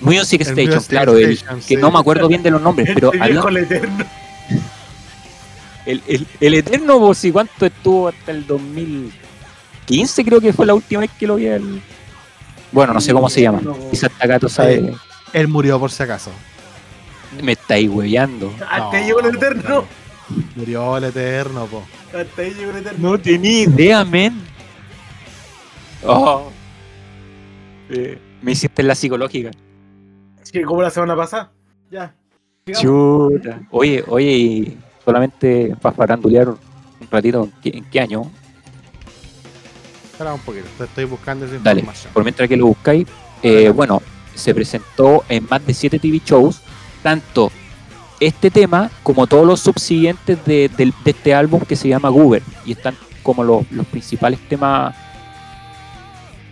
Music El Station, Music claro, el- Station, que sí. no me acuerdo bien de los nombres, pero Este había el eterno. el, el, el eterno, por si cuánto estuvo hasta el 2015, creo que fue la última vez que lo vi. el- Bueno, no sé cómo se llama. Quizás Takato sabe. Eh, Él murió por si acaso. Me estáis hueveando. Hasta ahí No, llegó el eterno. Murió el eterno, po. Hasta ahí llegó el eterno. No tenía idea, men. Oh. Eh, me hiciste la psicológica. Sí, como la semana pasada. Ya. Chuta. Oye, oye, y solamente para farandulear un ratito, ¿en qué, en qué año? Espera un poquito, te estoy buscando esa Dale, información. por mientras que lo buscáis. eh, bueno, se presentó en más de 7 TV shows, tanto este tema como todos los subsiguientes de, este álbum que se llama Goober, y están como los, los principales temas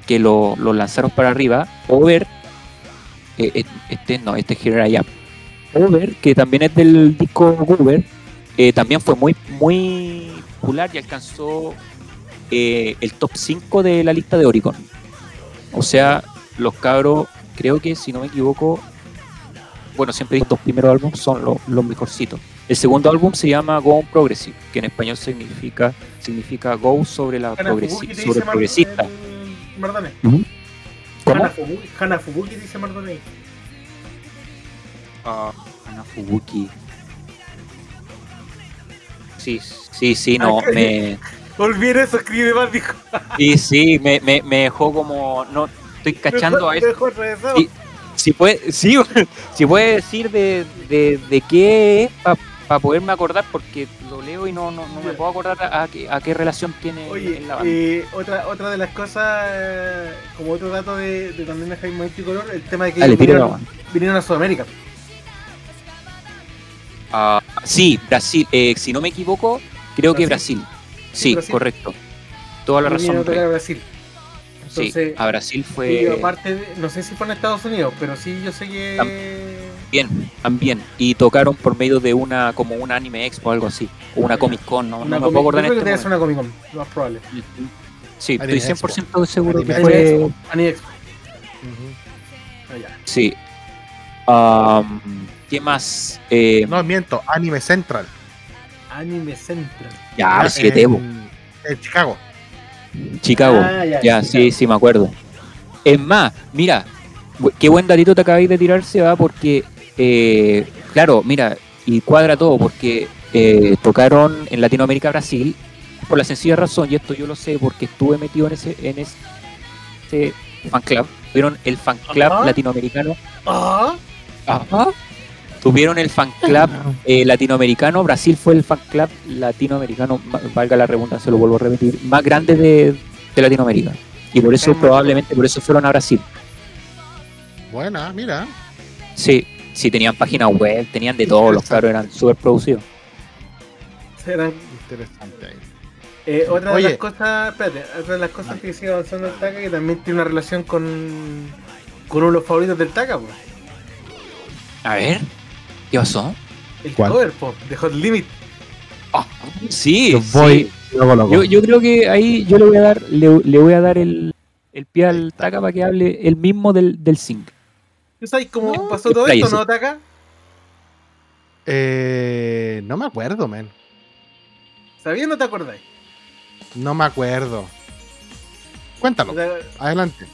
que lo, lo lanzaron para arriba. Over, eh, eh, este no, este es Here I Am. Over, que también es del disco Goober, eh, también fue muy, muy popular y alcanzó el top 5 de la lista de Oricon. O sea, los cabros, creo que si no me equivoco, bueno, siempre estos primeros álbumes son los, los mejorcitos. El segundo álbum se llama Go on Progressive, que en español significa significa Go sobre la progresi- sobre Mar- progresista. el Mardone. Ujú. ¿Cómo? Hana Fubuki, Hana Fubuki dice Mardone. Ah, Hana Fubuki. Sí, sí, sí, no, Ah, me, Olviden eso, escribe mal, dijo. sí, sí, me, me, me dejó como, no, estoy cachando a Me eso. dejó. Si puede, sí, si puede decir de, de, de qué es para poderme acordar, porque lo leo y no, no, no me puedo acordar a, a qué, a qué relación tiene Oye, en la banda. eh, otra, otra de las cosas, eh, como otro dato de, de también de Jaime Color, el tema de que Dale, vinieron, vinieron a Sudamérica. Ah, sí, Brasil, eh, si no me equivoco, creo que Brasil. Brasil. Sí, Brasil. correcto. Toda la razón. a Sí, a Brasil y fue aparte, de- no sé si fue en Estados Unidos, pero sí yo sé que... bien, también. Y tocaron por medio de una, como una anime expo o algo así. O una Comic Con, no, no Una me Comic- puedo acordar yo creo que este debe ser una Comic Con, lo más probable. Sí, Anime estoy Expo. 100% seguro que Anime fue. Expo. Anime Expo. Ah. Sí. Am, ¿Qué más? Eh, No, miento, Anime Central. Anime Central. ya, en, sí, Tebo. en Chicago. Chicago. Ah, ya, ya, Chicago. sí, sí, me acuerdo. Es más, mira, qué buen datito te acabáis de tirar, va porque, eh, claro, mira, y cuadra todo, porque eh, tocaron en Latinoamérica, Brasil, por la sencilla razón, y esto yo lo sé porque estuve metido en ese, en ese fan club, tuvieron el fan club latinoamericano, Ah, Ajá. Tuvieron el fan club eh, latinoamericano, Brasil fue el fan club latinoamericano, valga la redundancia, lo vuelvo a repetir, más grande de, de Latinoamérica. Y por eso, probablemente, por eso fueron a Brasil. Buena, mira. Sí, sí, tenían página web, tenían de todo, los caros eran súper producidos. serán Interesante ahí. Eh, otra Oye. de las cosas, espérate, otra de las cosas que sigue avanzando el Taka que también tiene una relación con, con uno de los favoritos del Taka, pues. A ver, ¿qué pasó? El ¿Cuál? cover, po, de Hot Limit. Ah, sí, Yo sí. voy luego, luego. Yo, yo creo que ahí yo le voy a dar, le, le voy a dar el, el pie al Taka para que hable el mismo del, del zinc. ¿Tú sabes cómo No, pasó todo esto, no, Taka? Eh, no me acuerdo, man. ¿Sabías o no te acordáis? No me acuerdo. Cuéntalo. ¿Te, Adelante.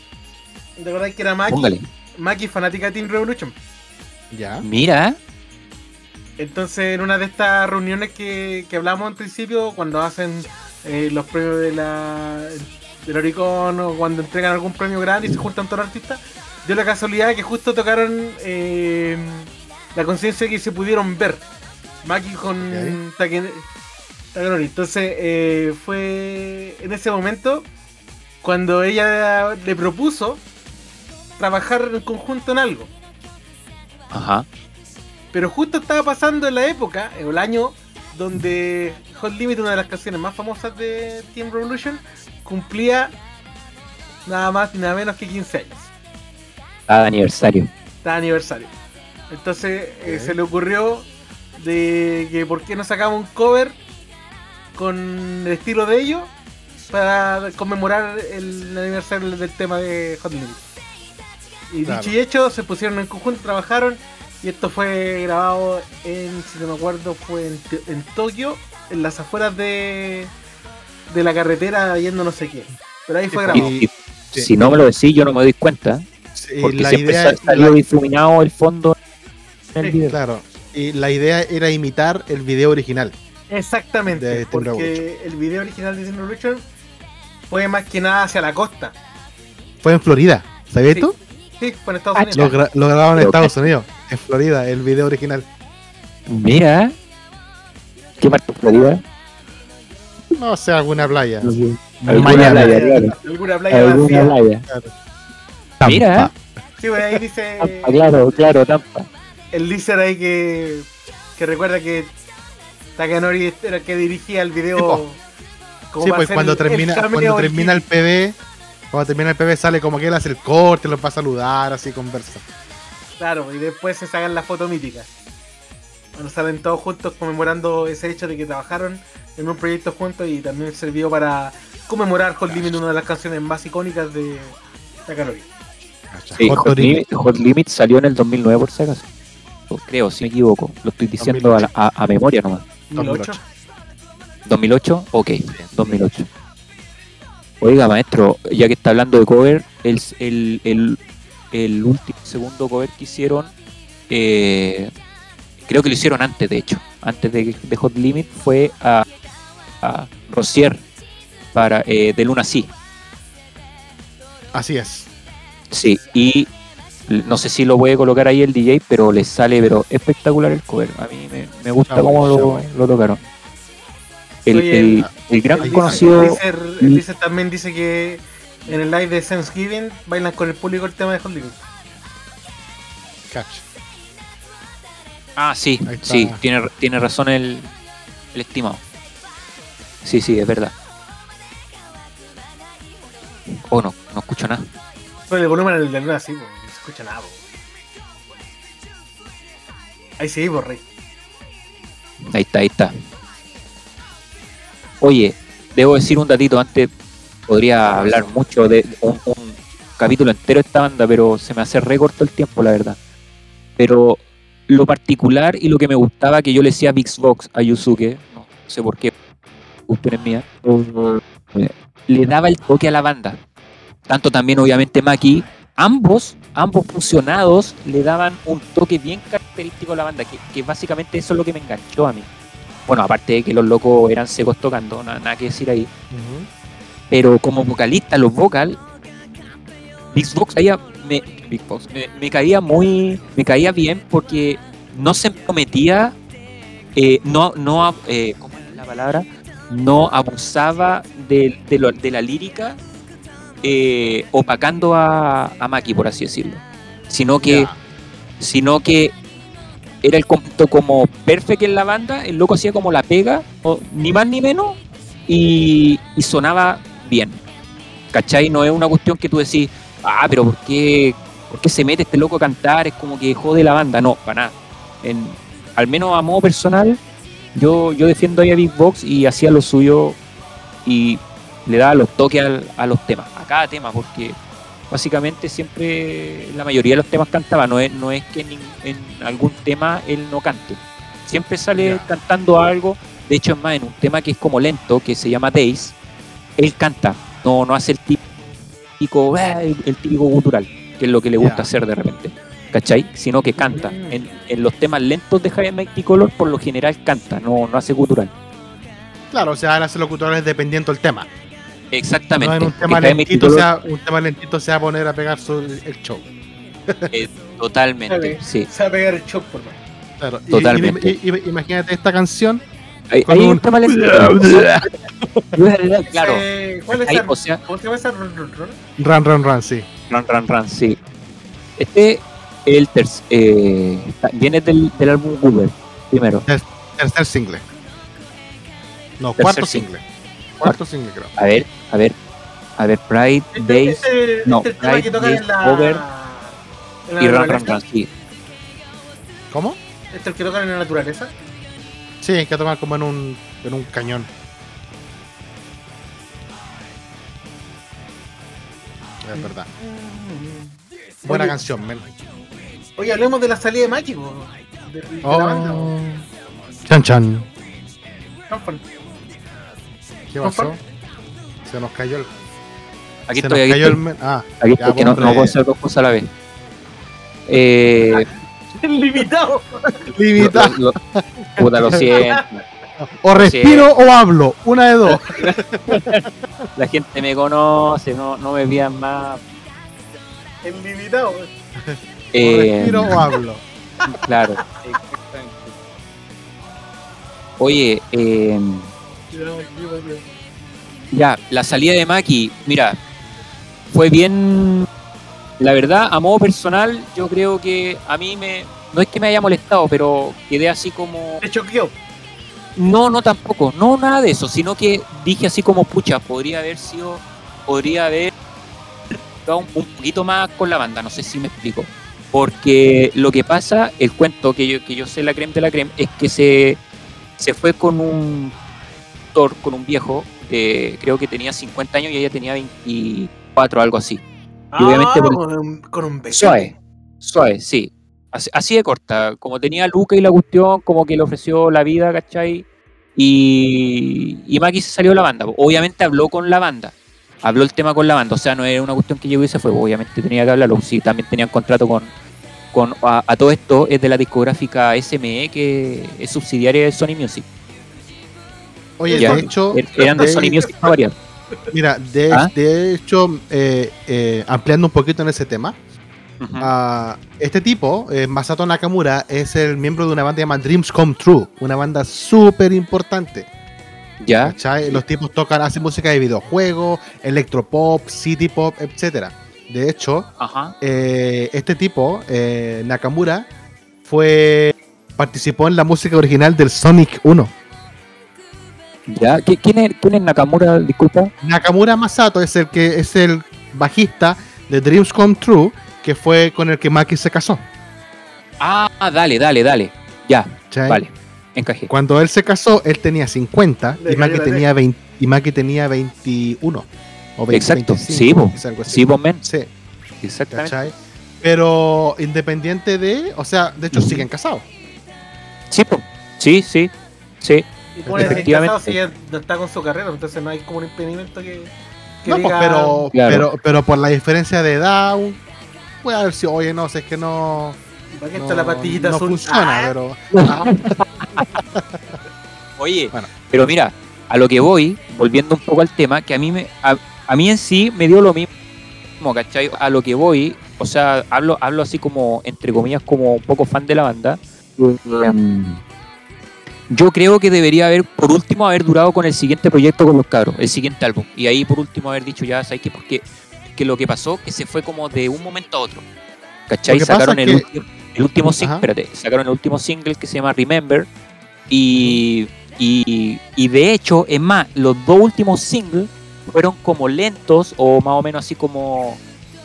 te acordáis que era Maki? Póngale. Maki fanática de Team Revolution. Ya. Mira, Entonces, en una de estas reuniones que, que hablamos al principio, cuando hacen eh, los premios de la del Oricon o cuando entregan algún premio grande y se juntan todos los artistas, dio la casualidad que justo tocaron eh, la conciencia que se pudieron ver. Maki con Takenori. Entonces, eh, fue en ese momento cuando ella le propuso trabajar en conjunto en algo. ajá. Pero justo estaba pasando en la época, en el año donde Hot Limit, una de las canciones más famosas de Team Revolution, cumplía nada más y nada menos que 15 años. Cada aniversario. Cada aniversario. Entonces eh, se le ocurrió de que por qué no sacaba un cover con el estilo de ellos para conmemorar el aniversario del tema de Hot Limit. Y Claro. dicho y hecho, se pusieron en conjunto, trabajaron y esto fue grabado en, si no me acuerdo, fue en, Tokio, en las afueras de, de la carretera yendo no sé qué. Pero ahí fue grabado. Y, sí. Si no me lo decís, yo no me doy cuenta. Sí, Porque la siempre idea, sa- salió la- difuminado el fondo en el Sí, video. claro. Y la idea era imitar el video original. Exactamente, de Team porque el video original de Team Revolution fue más que nada hacia la costa. Fue en Florida. ¿Sabías Sí. tú? Sí, fue en Estados Ah, Unidos. Lo, gra- lo grabaron en Estados Unidos. En Florida, el video original. Mira. ¿Qué parte de Florida? No sé, alguna playa. Alguna Miami. playa, claro. Alguna playa Alguna vacía. playa. Tampa. Mira. Sí, pues ahí dice. Tampa, claro, claro, Tampa. El Lizer ahí que. que recuerda que Takanori era el que dirigía el video. po. como Sí, pues cuando el- el termina, cameo, cuando el termina el PB, cuando termina el PB sale como que él hace el corte, los va a saludar, así conversa. Claro, y después se sacan la foto mítica. Bueno, salen todos juntos conmemorando ese hecho de que trabajaron en un proyecto juntos y también sirvió para conmemorar Hot Limit, una de las canciones más icónicas de Takanori. Sí, Hot Hot, Limit. Hot Limit salió en el 2009 por si acaso. Creo, si me equivoco. Lo estoy diciendo a, la- a- a memoria nomás. 2008. 2008, ok, 2008. Oiga, maestro, ya que está hablando de cover, el, el, el, el último segundo cover que hicieron, eh, creo que lo hicieron antes, de hecho, antes de, de Hot Limit, fue a, a Rosier para, eh, de Luna Sí. Así es. Sí, y no sé si lo puede colocar ahí el DJ, pero le sale pero espectacular el cover. A mí me, me gusta Está cómo lo, tocaron. El, Oye, el- el gran El conocido... Lizer- el Lizer también dice que en el live de Thanksgiving bailan con el público el tema de Hot. Catch. Ah, sí, sí, tiene, tiene razón el, el estimado. Sí, sí, es verdad. Oh, no, no escucho nada. Con el volumen de luna así, pues, no se escucha nada. po. Ahí sí, por rey. Ahí está, ahí está. Oye, debo decir un datito antes. Podría hablar mucho de un, capítulo entero de esta banda, pero se me hace re corto el tiempo, la verdad. Pero lo particular y lo que me gustaba que yo le decía Big Box a Yusuke, no sé por qué, cuestiones mías, eh, le daba el toque a la banda. Tanto también, obviamente, Maki. Ambos, ambos fusionados, le daban un toque bien característico a la banda, que, que básicamente eso es lo que me enganchó a mí. Bueno, aparte de que los locos eran secos tocando, na- nada, que decir ahí. Pero como vocalista, los vocal, Big Box me, Big Box, me, me caía muy, me caía bien porque no se prometía, eh, no, no, eh, ¿cómo es la palabra? No abusaba de, de lo- de la lírica, eh, opacando a, a Maki, por así decirlo. Sino que, sino que era el conjunto como perfecto en la banda, el loco hacía como la pega, o ni más ni menos, y, y sonaba bien. ¿Cachai? No es una cuestión que tú decís, ah, pero ¿por qué, ¿por qué se mete este loco a cantar? Es como que jode la banda. No, para nada. En- al menos a modo personal, yo, yo defiendo ahí a Big Box y hacía lo suyo y le daba los toques al- a los temas, a cada tema, porque básicamente siempre la mayoría de los temas cantaba, no es, no es que en, algún tema él no cante, siempre sale cantando algo, de hecho es más, en un tema que es como lento, que se llama Days, él canta, no, no hace el típico, "Ah", el, típico gutural, que es lo que le gusta hacer de repente, ¿cachai? Sino que canta, Mm. en, en los temas lentos de Javier Color por lo general canta, no, no hace gutural. Claro, o sea, ahora hacer locutores dependiendo del tema. Exactamente. No un tema lentito, sea, un tema lentito se va a poner a pegar su, el show. eh, totalmente, sí. Se va a pegar el shock, por más. Claro. Y- Totalmente. y- y- imagínate esta canción. Hay, Con hay un- tema lento. claro. Eh, ¿Cuál es Hay- esa? o sea, ¿Cómo se llama esa? Run, run, run? Run, run, run, sí. run, run, run, sí. Este, el ter- eh, viene del, del álbum Google, primero. Tercer single. No, Tercer cuarto single. single. Cuarto single, creo. A ver, a ver, a ver, Pride, Este, Days este, no, este el Pride, Days, en la. Over la y Run, Run. Run, sí. ¿Cómo? Este es el que tocan en la naturaleza. Sí, hay que tomar como en un, en un cañón. Es verdad. Buena Oye, canción, men. Oye, hablemos de la salida de Maki, po, de, de la banda. Oh. Chan chan. ¿Qué pasó? Se nos cayó el. Aquí se estoy, nos aquí cayó estoy. el men- Ah, Aquí Ya, estoy, que no, no eh. puedo hacer dos cosas a la vez. Eh, Limitado. limita. lo- lo- puta, lo siento. O respiro o hablo. Una de dos. La gente me conoce, no, no me vean más. El limitado. O Eh, respiro o hablo. claro. Oye, eh, ya, la salida de Maki, mira, fue bien la verdad, a modo personal, yo creo que a mí me. No es que me haya molestado, pero quedé así como. Te choqueó. No, no tampoco, no nada de eso, sino que dije así como, pucha, podría haber sido, podría haber un, un poquito más con la banda, no sé si me explico. Porque lo que pasa, el cuento que yo, que yo sé la creme de la creme, es que se, se fue con un con un viejo, de, creo que tenía 50 años y ella tenía 24, algo así. Y obviamente por- con un, con un beso. Suave, suave, sí. Así, así de corta. Como tenía Luca y la cuestión, como que le ofreció la vida, ¿cachai? Y, y Maki se salió de la banda. Obviamente habló con la banda. Habló el tema con la banda. O sea, no era una cuestión que llegó y se fue. Obviamente tenía que hablarlo. Sí, también tenían contrato con. con a, a todo esto es de la discográfica SME, que es subsidiaria de Sony Music. Oye, Ya. de hecho, Er- Eran de de- Sony Music para variar. Mira, de, ¿Ah? de hecho, eh, eh, ampliando un poquito en ese tema, ah, este tipo, eh, Masato Nakamura, es el miembro de una banda llamada Dreams Come True, una banda súper importante. ya, ¿cachai? Los tipos tocan, hacen música de videojuegos, electropop, city pop, etcétera. De hecho, ajá. eh, este tipo, eh, Nakamura, fue participó en la música original del Sonic 1. Ya. ¿Qui- ¿Quién es, quién es Nakamura? Disculpa. Nakamura Masato es el que es el bajista de Dreams Come True, que fue con el que Maki se casó. Ah, dale, dale, dale. Ya, ¿cachai? vale. Encajé. Cuando él se casó, él tenía 50 Le y Maki tenía 20 y Maki tenía 21 o 20, Exacto. 25, Sí, así. Sí, vos, men. Sí, Exactamente. ¿cachai? Pero independiente de, o sea, de hecho siguen casados. Sí, po. sí, sí, sí. Y pone Efectivamente. casado si ella no está con su carrera, entonces no hay como un impedimento que. que No, pues, pero, Claro. pero, pero por la diferencia de edad, puede haber sido, oye, no sé, es que no, ¿Para qué no, está la pastillita no azul? funciona, Ah, pero Oye, Bueno. pero mira, a lo que voy, volviendo un poco al tema, que a mí me, a, a mí en sí me dio lo mismo, ¿cachai? A lo que voy, o sea, hablo, hablo así como, entre comillas, como un poco fan de la banda. Em, Yo creo que debería haber, por último, haber durado con el siguiente proyecto con los cabros, el siguiente álbum. Y ahí, por último, haber dicho, ya, ¿sabes qué? Porque que lo que pasó, que se fue como de un momento a otro. ¿Cachai? Sacaron el, que- último, el último single, espérate, sacaron el último single que se llama Remember. Y, y, y de hecho, es más, los dos últimos singles fueron como lentos o más o menos así como...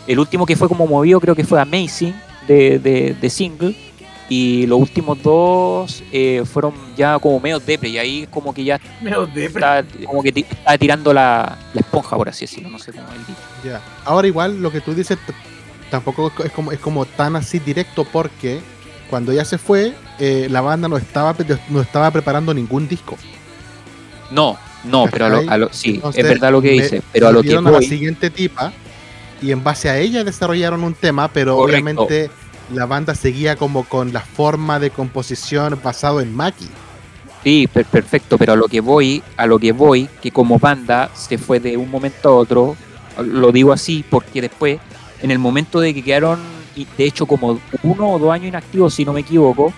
El último que fue como movido creo que fue Amazing de, de, de single. Y los últimos dos eh, fueron ya como medio depre. Y ahí como que ya está, como que ti- está tirando la, la esponja, por así decirlo. No sé cómo es el dicho. Ya. Ahora igual lo que tú dices tampoco es como, es como tan así directo porque cuando ya se fue, eh, la banda no estaba, no estaba preparando ningún disco. No, no, pero a lo, a lo- sí, Entonces, es verdad lo que dice. Pero a lo que metieron a la voy, siguiente tipa y en base a ella desarrollaron un tema, pero Correcto. obviamente la banda seguía como con la forma de composición basado en Maki. Sí, per- perfecto, pero a lo que voy, a lo que voy, que como banda se fue de un momento a otro, lo digo así porque después, en el momento de que quedaron, de hecho como uno o dos años inactivos, si no me equivoco,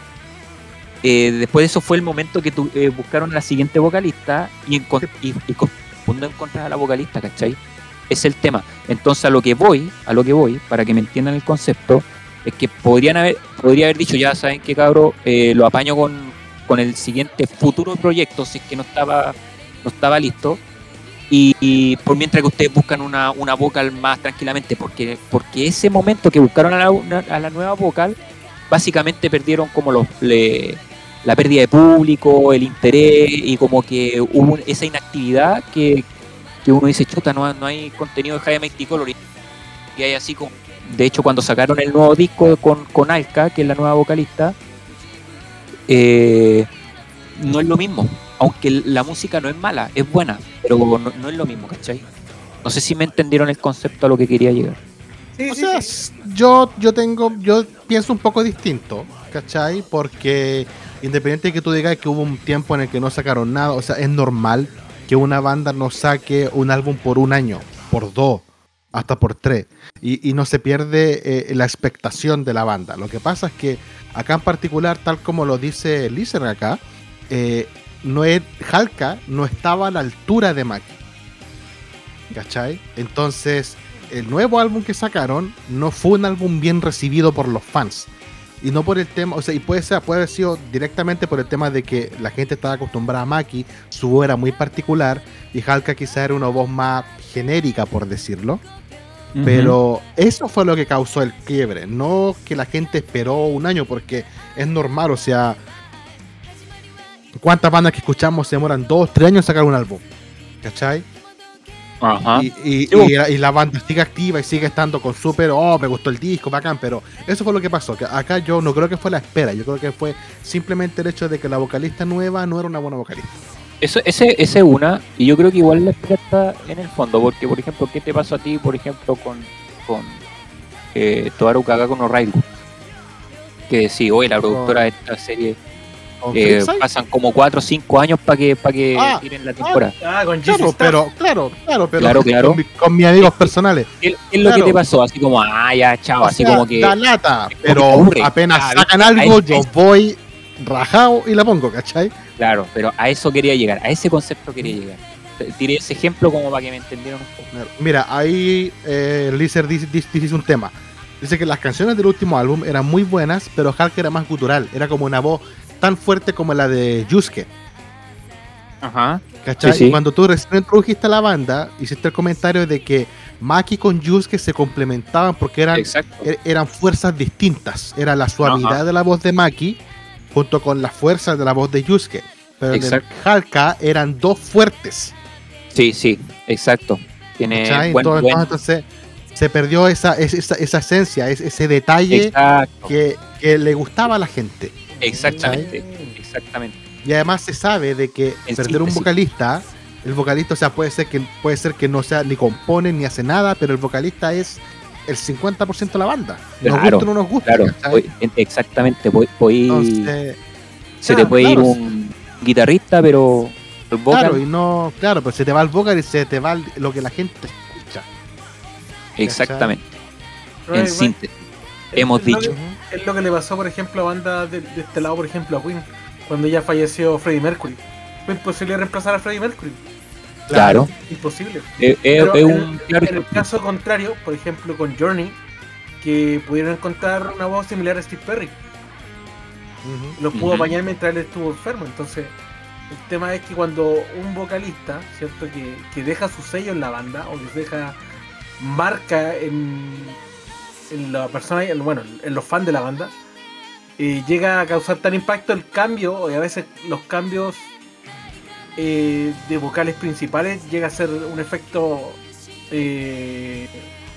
eh, después de eso fue el momento que tu- eh, buscaron la siguiente vocalista y, encontrar a la vocalista, ¿cachai? Es el tema. Entonces a lo que voy, a lo que voy, para que me entiendan el concepto, es que podrían haber, podría haber dicho, ya saben que cabro, eh, lo apaño con, con el siguiente futuro proyecto, si es que no estaba, no estaba listo. Y, por mientras que ustedes buscan una, una vocal más tranquilamente, porque, porque ese momento que buscaron a la, a la nueva vocal, básicamente perdieron como los le- la pérdida de público, el interés y como que hubo esa inactividad que, que uno dice, chuta, no, no hay contenido de Jaime Color y hay así como... De hecho, cuando sacaron el nuevo disco con, con Alka, que es la nueva vocalista, eh, no es lo mismo. Aunque la música no es mala, es buena, pero no, no es lo mismo, ¿cachai? No sé si me entendieron el concepto a lo que quería llegar. Sí, O sí, sea, sí. yo, yo tengo, yo pienso un poco distinto, ¿cachai? Porque independiente de que tú digas que hubo un tiempo en el que no sacaron nada, o sea, es normal que una banda no saque un álbum por un año, por dos, hasta por tres, y, no se pierde eh, la expectación de la banda. Lo que pasa es que acá en particular, tal como lo dice Lizer acá, eh, no es, Halka no estaba a la altura de Maki. ¿Cachai? Entonces, el nuevo álbum que sacaron no fue un álbum bien recibido por los fans. Y no por el tema, o sea, y puede ser, puede haber sido directamente por el tema de que la gente estaba acostumbrada a Maki, su voz era muy particular, y Halka quizá era una voz más genérica, por decirlo. Pero eso fue lo que causó el quiebre, no que la gente esperó un año, porque es normal, o sea, ¿cuántas bandas que escuchamos se demoran dos, tres años en sacar un álbum? ¿Cachai? Ajá. Y, y- Sí, y la, y la banda sigue activa y sigue estando con súper, oh, me gustó el disco, bacán, pero eso fue lo que pasó. Que acá yo no creo que fue la espera, yo creo que fue simplemente el hecho de que la vocalista nueva no era una buena vocalista. Eso, ese, ese es una, y yo creo que igual la espera está en el fondo, porque por ejemplo, ¿qué te pasó a ti, por ejemplo, con, con eh, Toaru Kagako no Railu? Que sí, hoy la productora de esta serie Con eh, pasan como 4 o 5 años para que, para que Ah, tiren la temporada. Ah, con claro, pero, claro, claro, pero Claro, claro. Con, mi- con mis amigos personales. ¿Qué, qué es lo claro. que te pasó? Así como, ah, ya, chao, O así sea, como que. Da lata, pero apenas Ah, sacan algo, Ahí- yo ahí- voy rajado y la pongo, ¿cachai? Claro, pero a eso quería llegar, a ese concepto quería llegar. Tiré ese ejemplo como para que me entendieran un poco. Mira, ahí eh, Lizard dice, dice- dice un tema. Dice que las canciones del último álbum eran muy buenas, pero Hulk era más gutural. Era como una voz tan fuerte como la de Yusuke. Ajá. ¿Cachai? Sí, sí. Y cuando tú recién introdujiste a la banda, hiciste el comentario de que Maki con Yusuke se complementaban porque eran, er- eran fuerzas distintas. Era la suavidad Ajá. de la voz de Maki junto con las fuerzas de la voz de Yusuke. Pero en el. Halka eran dos fuertes. Sí, sí, exacto. Tiene buen, Entonces, buen- entonces se perdió esa, es- esa, esa esencia, es- ese detalle que, que le gustaba a la gente. exactamente, exactamente. Y además se sabe de que perder un vocalista, el vocalista, o sea, puede ser que puede ser que no sea ni compone ni hace nada, pero el vocalista es el 50% de la banda. Nos Claro, gusta o no nos gusta. Claro, exactamente. Voy, voy- Entonces, se te claro, puede ir un guitarrista, pero el vocal, claro, y no, claro, pero se te va el vocal y se te va el- lo que la gente escucha. exactamente. En igual, síntesis, es- hemos es lo dicho. que- Es lo que le pasó, por ejemplo, a bandas de, de este lado, por ejemplo, a Queen, cuando ya falleció Freddie Mercury. Fue imposible reemplazar a Freddie Mercury. Claro, Imposible. Pero es en, un claro en el caso contrario, por ejemplo, con Journey, que pudieron encontrar una voz similar a Steve Perry. Ujú. Los pudo Ujú. apañar mientras él estuvo enfermo. Entonces, el tema es que cuando un vocalista, ¿cierto? Que, que deja su sello en la banda o que deja marca en, en la persona, en- bueno, en los fans de la banda, eh, llega a causar tal impacto el cambio, y a veces los cambios eh, de vocales principales llega a ser un efecto eh,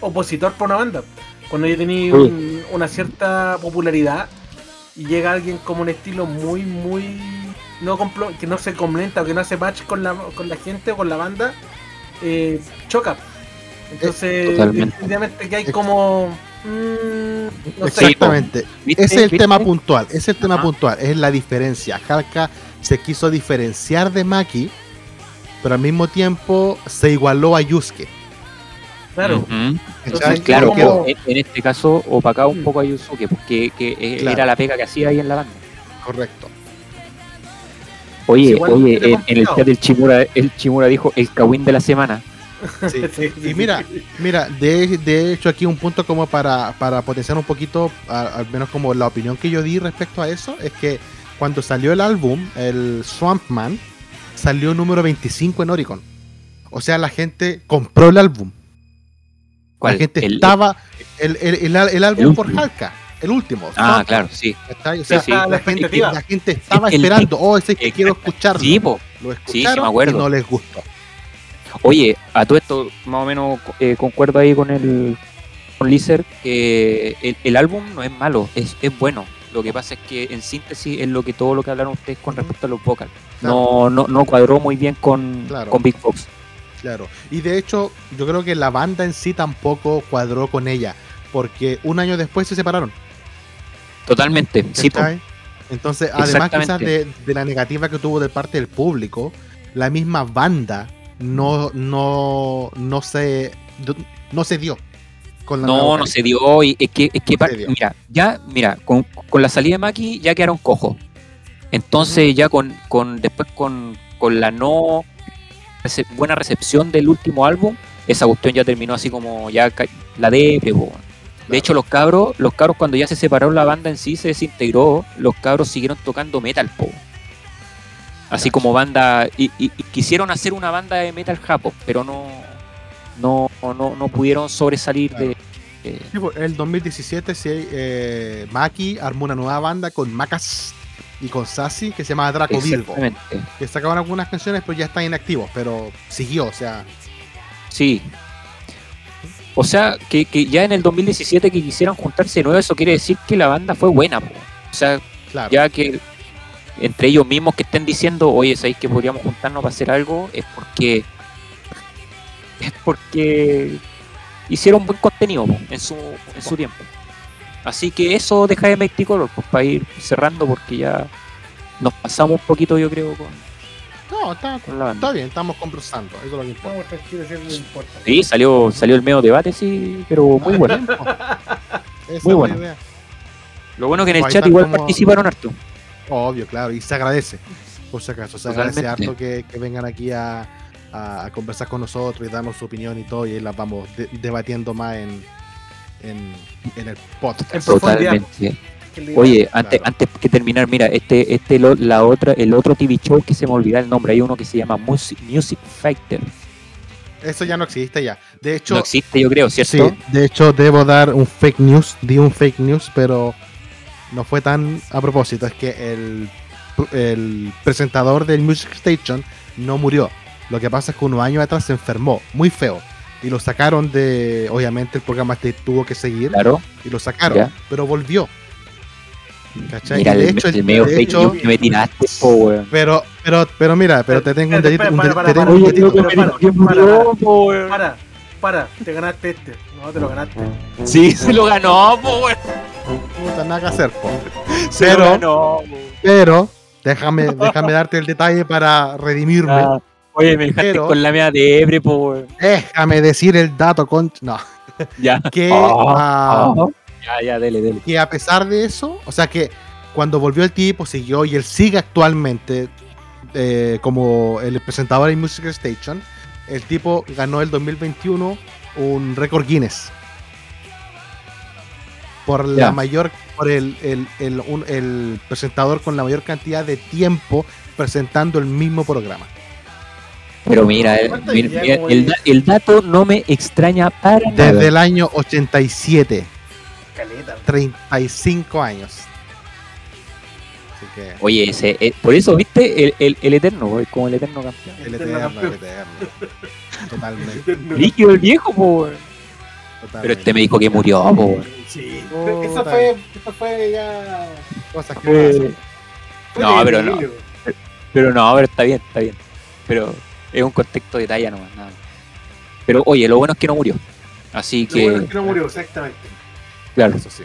opositor para una banda. Cuando ya tenía un- una cierta popularidad y llega alguien como un estilo muy, muy. No complo- que no se complementa o que no hace match con la, con la gente o con la banda, eh, choca. Entonces, definitivamente que hay como. mm, no sé, Exactamente. Ese es el ¿Viste? tema puntual, ese es el tema Ajá. puntual, es la diferencia. Halka se quiso diferenciar de Maki, pero al mismo tiempo se igualó a Yusuke. claro. Entonces, Claro, como- en, en este caso opacaba un poco a Yusuke, porque que, eh, Claro. era la pega que hacía ahí en la banda. Correcto. Oye, oye, en, en el chat del Chimura, el Chimura dijo el Kawin de la semana. Sí, Y mira, mira, de, de hecho aquí un punto como para, para potenciar un poquito, a- al menos como la opinión que yo di respecto a eso, es que cuando salió el álbum, el Swamp Man, salió número 25 en Oricon. O sea, la gente compró el álbum. ¿Cuál? La gente El- estaba, el, el, el, el álbum El por. Halka, el último. Ah, Swamp claro, sí. O sea, sí. La gente, la gente estaba Es que el- esperando, oh, ese que quiero Exacto. escucharlo. Sí, po. Lo sí, me escucharon acuerdo. y no les gustó. Oye, a todo esto más o menos eh, concuerdo ahí con el con Lizer que el, el álbum no es malo, es, es bueno. Lo que pasa es que en síntesis es lo que todo lo que hablaron ustedes con respecto a los vocals. No, no, no cuadró muy bien con, Claro. con Big Fox. Claro. Y de hecho, yo creo que la banda en sí tampoco cuadró con ella. Porque un año después se separaron. Totalmente, sí. Entonces, además quizás de, de la negativa que tuvo de parte del público, la misma banda no, no, no se no se dio con la No, no se dio. Y es que, es que No mira, ya, mira, con, con la salida de Maki ya quedaron cojos. Entonces, ya con, con después con, con la no rece- buena recepción del último álbum, esa cuestión ya terminó así como ya la depre, po. De hecho, los cabros, los cabros cuando ya se separó la banda en sí, se desintegró, los cabros siguieron tocando metal, po. Así como banda, y, y- y quisieron hacer una banda de metal japo, pero no, no, no, no pudieron sobresalir de, de- Sí, pues, el 2017 sí, eh, Maki armó una nueva banda con Macas y con Sassy que se llama Draco Virgo. Exactamente. Que sacaban algunas canciones, pero ya están inactivos, pero siguió, o sea, Sí. O sea, que, que ya en el 2017 que quisieran juntarse de nuevo, eso quiere decir que la banda fue buena, po. O sea, claro. ya que entre ellos mismos que estén diciendo, oye, ¿sabéis que podríamos juntarnos para hacer algo? Es porque. Es porque hicieron buen contenido po, en su, en su tiempo. Así que eso deja de Mighty Color, pues para ir cerrando, porque ya nos pasamos un poquito, yo creo, con, No, está, con la banda. está bien, estamos conversando, eso es lo que importa. Eso no. Sí, salió, salió el medio debate, sí, pero muy bueno. Muy bueno. idea. Lo bueno que en el chat igual como- participaron harto. Obvio, claro, y se agradece, por si acaso, se agradece harto que, que vengan aquí a, a- a conversar con nosotros y darnos su opinión y todo, y ahí las vamos de- debatiendo más en, en, en el podcast. En. Totalmente. Oye, antes, Claro. antes que terminar, mira, este, este lo- la otra, el otro TV show que se me olvida el nombre, hay uno que se llama Music, Music Fighter. Eso ya no existe ya. De hecho, No existe, yo creo, sí, ¿cierto? de hecho debo dar un fake news, di un fake news, pero no fue tan a propósito, es que el, el presentador del Music Station no murió. Lo que pasa es que unos años atrás se enfermó, muy feo. Y lo sacaron de, obviamente el programa este tuvo que seguir Claro. y lo sacaron, Ya. pero volvió. ¿Cachai? Mira, Y de hecho, el medio de fake hecho- que me tiraste, po, pero, pero, pero mira, pero te tengo un dedito, para, para, un para. para, para. Para, para, te ganaste este. No, te lo ganaste. Sí, se lo ganó, po, weón. Puta, nada que hacer, po. Se lo Pero, ganó, po. pero, déjame, déjame darte el detalle para redimirme. Ah, Oye, me dejaste Pero- con la mía de Ebre, po, weón. Déjame decir el dato con. No, Ya. que, Ah, ah, Ya, ya, dele, dele. que a pesar de eso, o sea que cuando volvió el tipo, siguió y él sigue actualmente eh, como el presentador en Music Station. El tipo ganó el 2021 un récord Guinness por la mayor, por el, el, el, un- el presentador con la mayor cantidad de tiempo presentando el mismo programa. Pero mira, eh, ¿Cuánto mira, el, el- da- el dato no me extraña para Desde nada. el año 87, Caleta. 35 años. Así que Oye, ese, eh, por eso, ¿viste? El, el, el Eterno, es como el Eterno campeón. el Eterno el eterno. Totalmente. Líquido el viejo, po, weón. Pero este me dijo que murió, po, weón. Sí. Puta. Eso fue, eso fue ya. Cosas que fue No, pero no. Pero no, pero está bien, está bien. Pero es un contexto de talla nomás, nada. Pero oye, lo bueno es que no murió. Así Lo bueno que, es que no murió, exactamente. claro. Eso sí.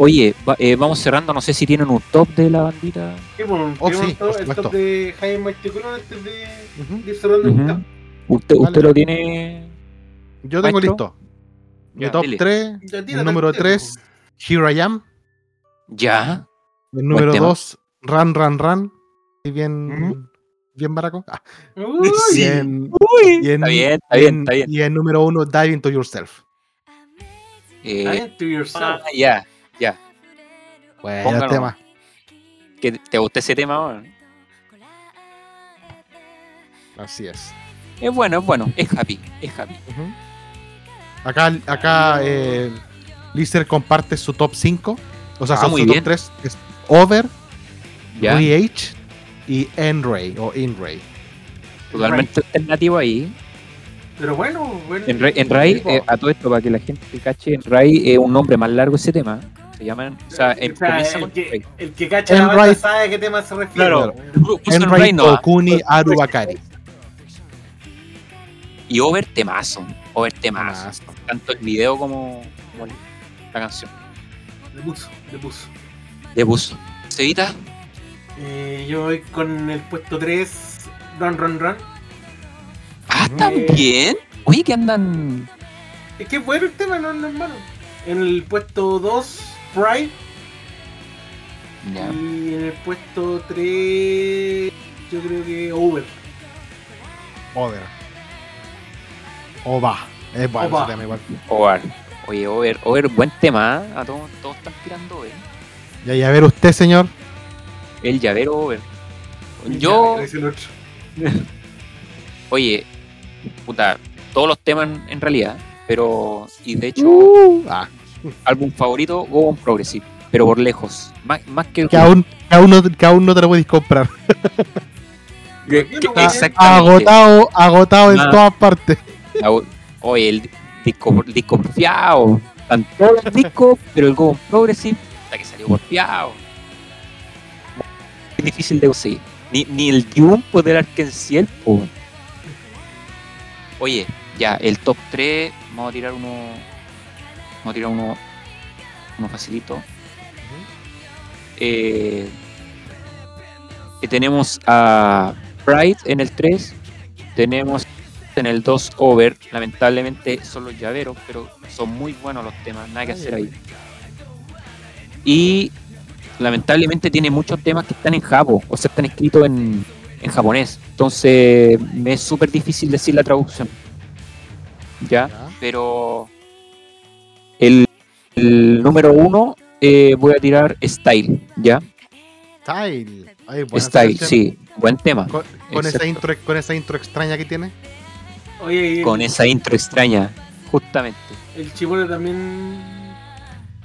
Oye, va- eh, vamos cerrando, no sé si tienen un top de la bandita. Sí, bueno, Oh, tenemos sí, por el top de Jaime Marticulón antes de, de ir cerrando Ujú. el top. ¿Usted, usted Dale. lo tiene? Yo tengo Maestro. listo. Mi Ya, top dile. 3, Ya, el número el tema. 3, Here I Am. Ya. El número tema. 2, Run, Run, Run. Y bien, Ujú. Bien baraco. Ah, Uy, y en, Uy, y en- está bien, está y bien, en- está bien. Y el número 1, Dive Into Yourself. Eh, Dive to yourself. ah, ya, ya. Bueno, Póngalo. tema. ¿Que ¿Te gusta ese tema? weón? Así es. Es bueno, es bueno, es happy, es happy. Acá, acá eh, Lister comparte su top 5. O sea, Ah, son muy su bien. top 3. Es Over, Ya, Re-H y N-Ray o In-Ray. totalmente alternativo ahí. Pero bueno, bueno. En, Ray- en Ray, tipo, eh, a todo esto, para que la gente cache, en Ray es un nombre más largo ese tema. Se llaman, o sea, o sea, comienza el, con que, el que cacha la banda sabe a qué tema se refiere. Claro. Puso en N-Ray Ray no. Tokuni Arubakari. Y Over temazo. Over temazo. Temazo. Tanto el video como, como la canción. Le puso, le puso. De bus. Cevita, Eh, yo voy con el puesto 3, Run Run Run. ah, Ujú. también. Oye, que andan. Es que es bueno el tema, no, no es malo. En el puesto 2, Pride. Ya. Y en el puesto 3, yo creo que Over. Over. Ova. Es bueno Ova. ese tema igual. Over. Oye, Over, Over, buen tema, ¿eh? A todos, todos están tirando Over. Ya, y a ver usted, señor. El llavero. Yo, es el otro. oye, puta, todos los temas en, realidad, pero, y de hecho, Ah, álbum favorito, Go on Progressive, pero por lejos, más, más que el que aún, que aún, no, que aún no te lo puedes comprar. que- ¿Por qué que-. Agotado, agotado en Ah. todas partes. Oye, el disco, el disco porfiado. Están todos los discos, pero el Go on Progressive, hasta que salió porfiado. Es difícil de conseguir. Ni, ni el Dune del Arkenciel, po. Oye, ya, el top 3, vamos a tirar uno. Vamos a tirar uno. Uno facilito. Eh, eh, tenemos a Pride en el 3. Tenemos en el 2 Over. Lamentablemente son los llaveros, pero son muy buenos los temas, nada que hacer ahí. Y lamentablemente tiene muchos temas que están en japo, o sea, están escritos en, en japonés. Entonces me es súper difícil decir la traducción. ¿Ya? Pero el, el número uno eh, voy a tirar Style, ¿ya? Style. Ay, buena Style, sí, buen tema. Con, con esa intro, con esa intro extraña que tiene. Oye, el, Con esa intro extraña, justamente. el Chibone también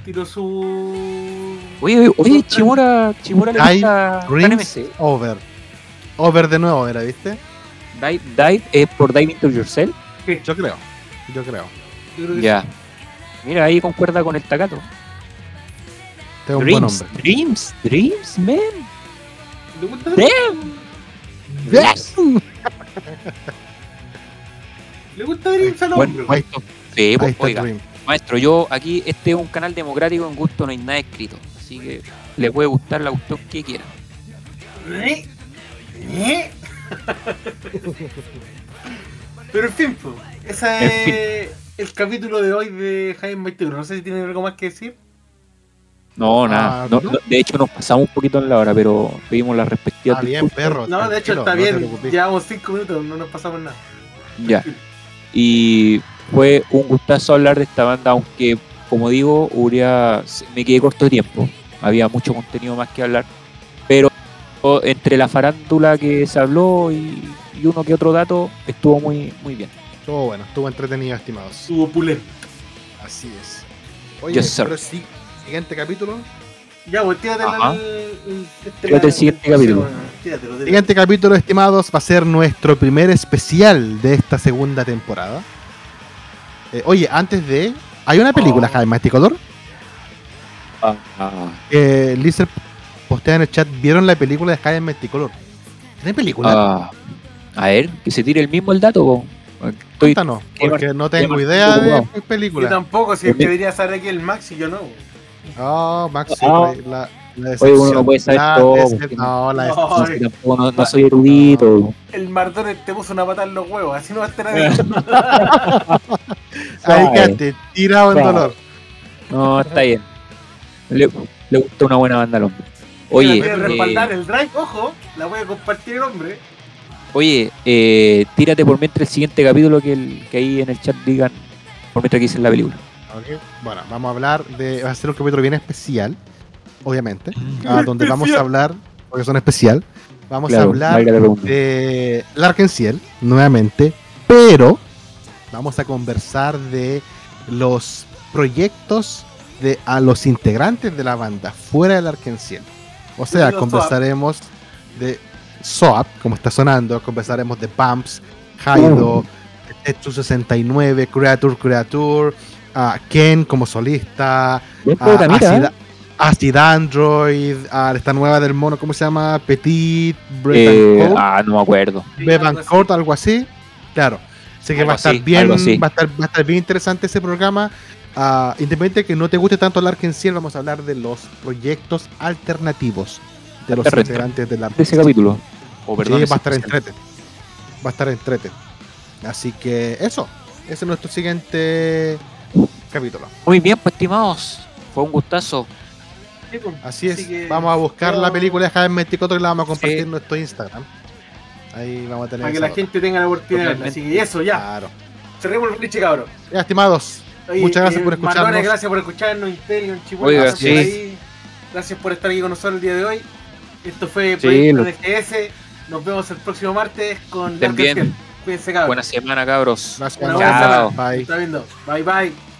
tiró su. Oye, oye, oye, Chimura, Chimura le gusta Dreams, KNMC. Over. Over de nuevo, ¿era, viste? Dive, Dive es por Dive Into Yourself. Yo creo. Yo creo. Yo creo que Ya. Mira, ahí concuerda con el Takato. Este es un buen Dreams, hombre. Dreams, Dreams, man. sí. ¿Le gusta? Damn. Yes. ¿Le gusta Dreams al hombre? puesto. Sí, Ahí pues, oiga, Dream. Maestro, yo aquí, este es un canal democrático, en gusto no hay nada escrito. Así que le puede gustar la cuestión que quiera. ¿Eh? ¿Eh? Pero en fin, pues, ese En es el capítulo de hoy de Jaime 21. No sé si tienen algo más que decir. No, Ah, nada. No, ¿no? no, de hecho, nos pasamos un poquito en la hora, pero pedimos las respectivas Está bien, disculpas. perro. No, de hecho está no bien. Llevamos 5 minutos, no nos pasamos nada. Ya. Y fue un gustazo hablar de esta banda, aunque, como digo, hubiera, me quedé corto de tiempo. Había mucho contenido más que hablar. Pero entre la farándula que se habló y, y uno que otro dato, estuvo muy, muy bien. Estuvo bueno, estuvo entretenido, estimados. Su opulento. Así es. Oye, Yes, sir. pero sí, siguiente capítulo. Ya, pues tírate Ajá. el, el, este- Tírate el siguiente capítulo. Siguiente capítulo, estimados, va a ser nuestro primer especial de esta segunda temporada. Eh, oye, antes de. ¿Hay una película, Oh. Jaime Masticolor? Que Lizard postea en el chat. ¿Vieron la película de Jaime Masticolor? ¿Tiene película? Ah, a ver, que se tire el mismo el dato. po. Estoy, Cuéntanos, qué porque no tengo idea de qué Yo película. tampoco, si es que debería saber aquí el Max y yo no. Oh, Max, sí, Ah. la Oye, uno no puede saber La todo, No, la No. no, soy erudito. El Mardones te puso una patada en los huevos, así no va a estar ahí. Ahí Suave. quedaste, tirado en dolor. No, está bien. Le, le gusta una buena banda al hombre. Oye, Oye, quiere eh, respaldar el drive, ojo, la voy a compartir el hombre. Oye, eh, tírate por mientras el siguiente capítulo que, el, que ahí en el chat digan por mientras que dicen la película. Ok, Bueno, vamos a hablar de. Va a ser un capítulo bien especial, obviamente. ah, donde vamos a hablar, porque son especial. Vamos a hablar de Larkenciel, nuevamente. Pero vamos a conversar de los proyectos de a los integrantes de la banda fuera del Arkenciel. O sea, conversaremos de Soap, como está sonando, conversaremos de Pumps, Haido, Tetsu 69, Creature Creature, a Ken como solista, a Acid. Acid Android, a esta nueva del mono, ¿cómo se llama? Petit, Eh, ah, no me acuerdo. Bevancourt, algo así. Claro. Así que Algo va a estar así, bien, va a estar, va a estar bien interesante ese programa. Ah, independiente de que no te guste tanto el en Ciel, vamos a hablar de los proyectos alternativos de los Correcto. integrantes del De ese capítulo. O Sí, perdón, va a estar entrete. Va a estar entrete. Así que eso. Ese es nuestro siguiente capítulo. Muy bien, pues estimados. Fue un gustazo. Sí, pues. Así es. Así que- vamos a buscar yo- la película de Jaime Meticoto y la vamos a compartir Sí. en nuestro Instagram. Ahí vamos a tener Para que la nota. gente tenga la oportunidad de verla. Así que eso ya. Claro. cerremos el boliche, cabrón. Ya, estimados. Oye, Muchas gracias eh, por escucharnos. Mardones, gracias por escucharnos, Interion, Chihuahua, Oiga, gracias, sí. por ahí. gracias por estar aquí con nosotros el día de hoy. Esto fue Sí, Proyecto DGS. Nos vemos el próximo martes con Estén Dark bien. Cuídense, cabrón. Buena semana, cabros. Gracias. Buena semana. Bye. Está viendo. Bye bye.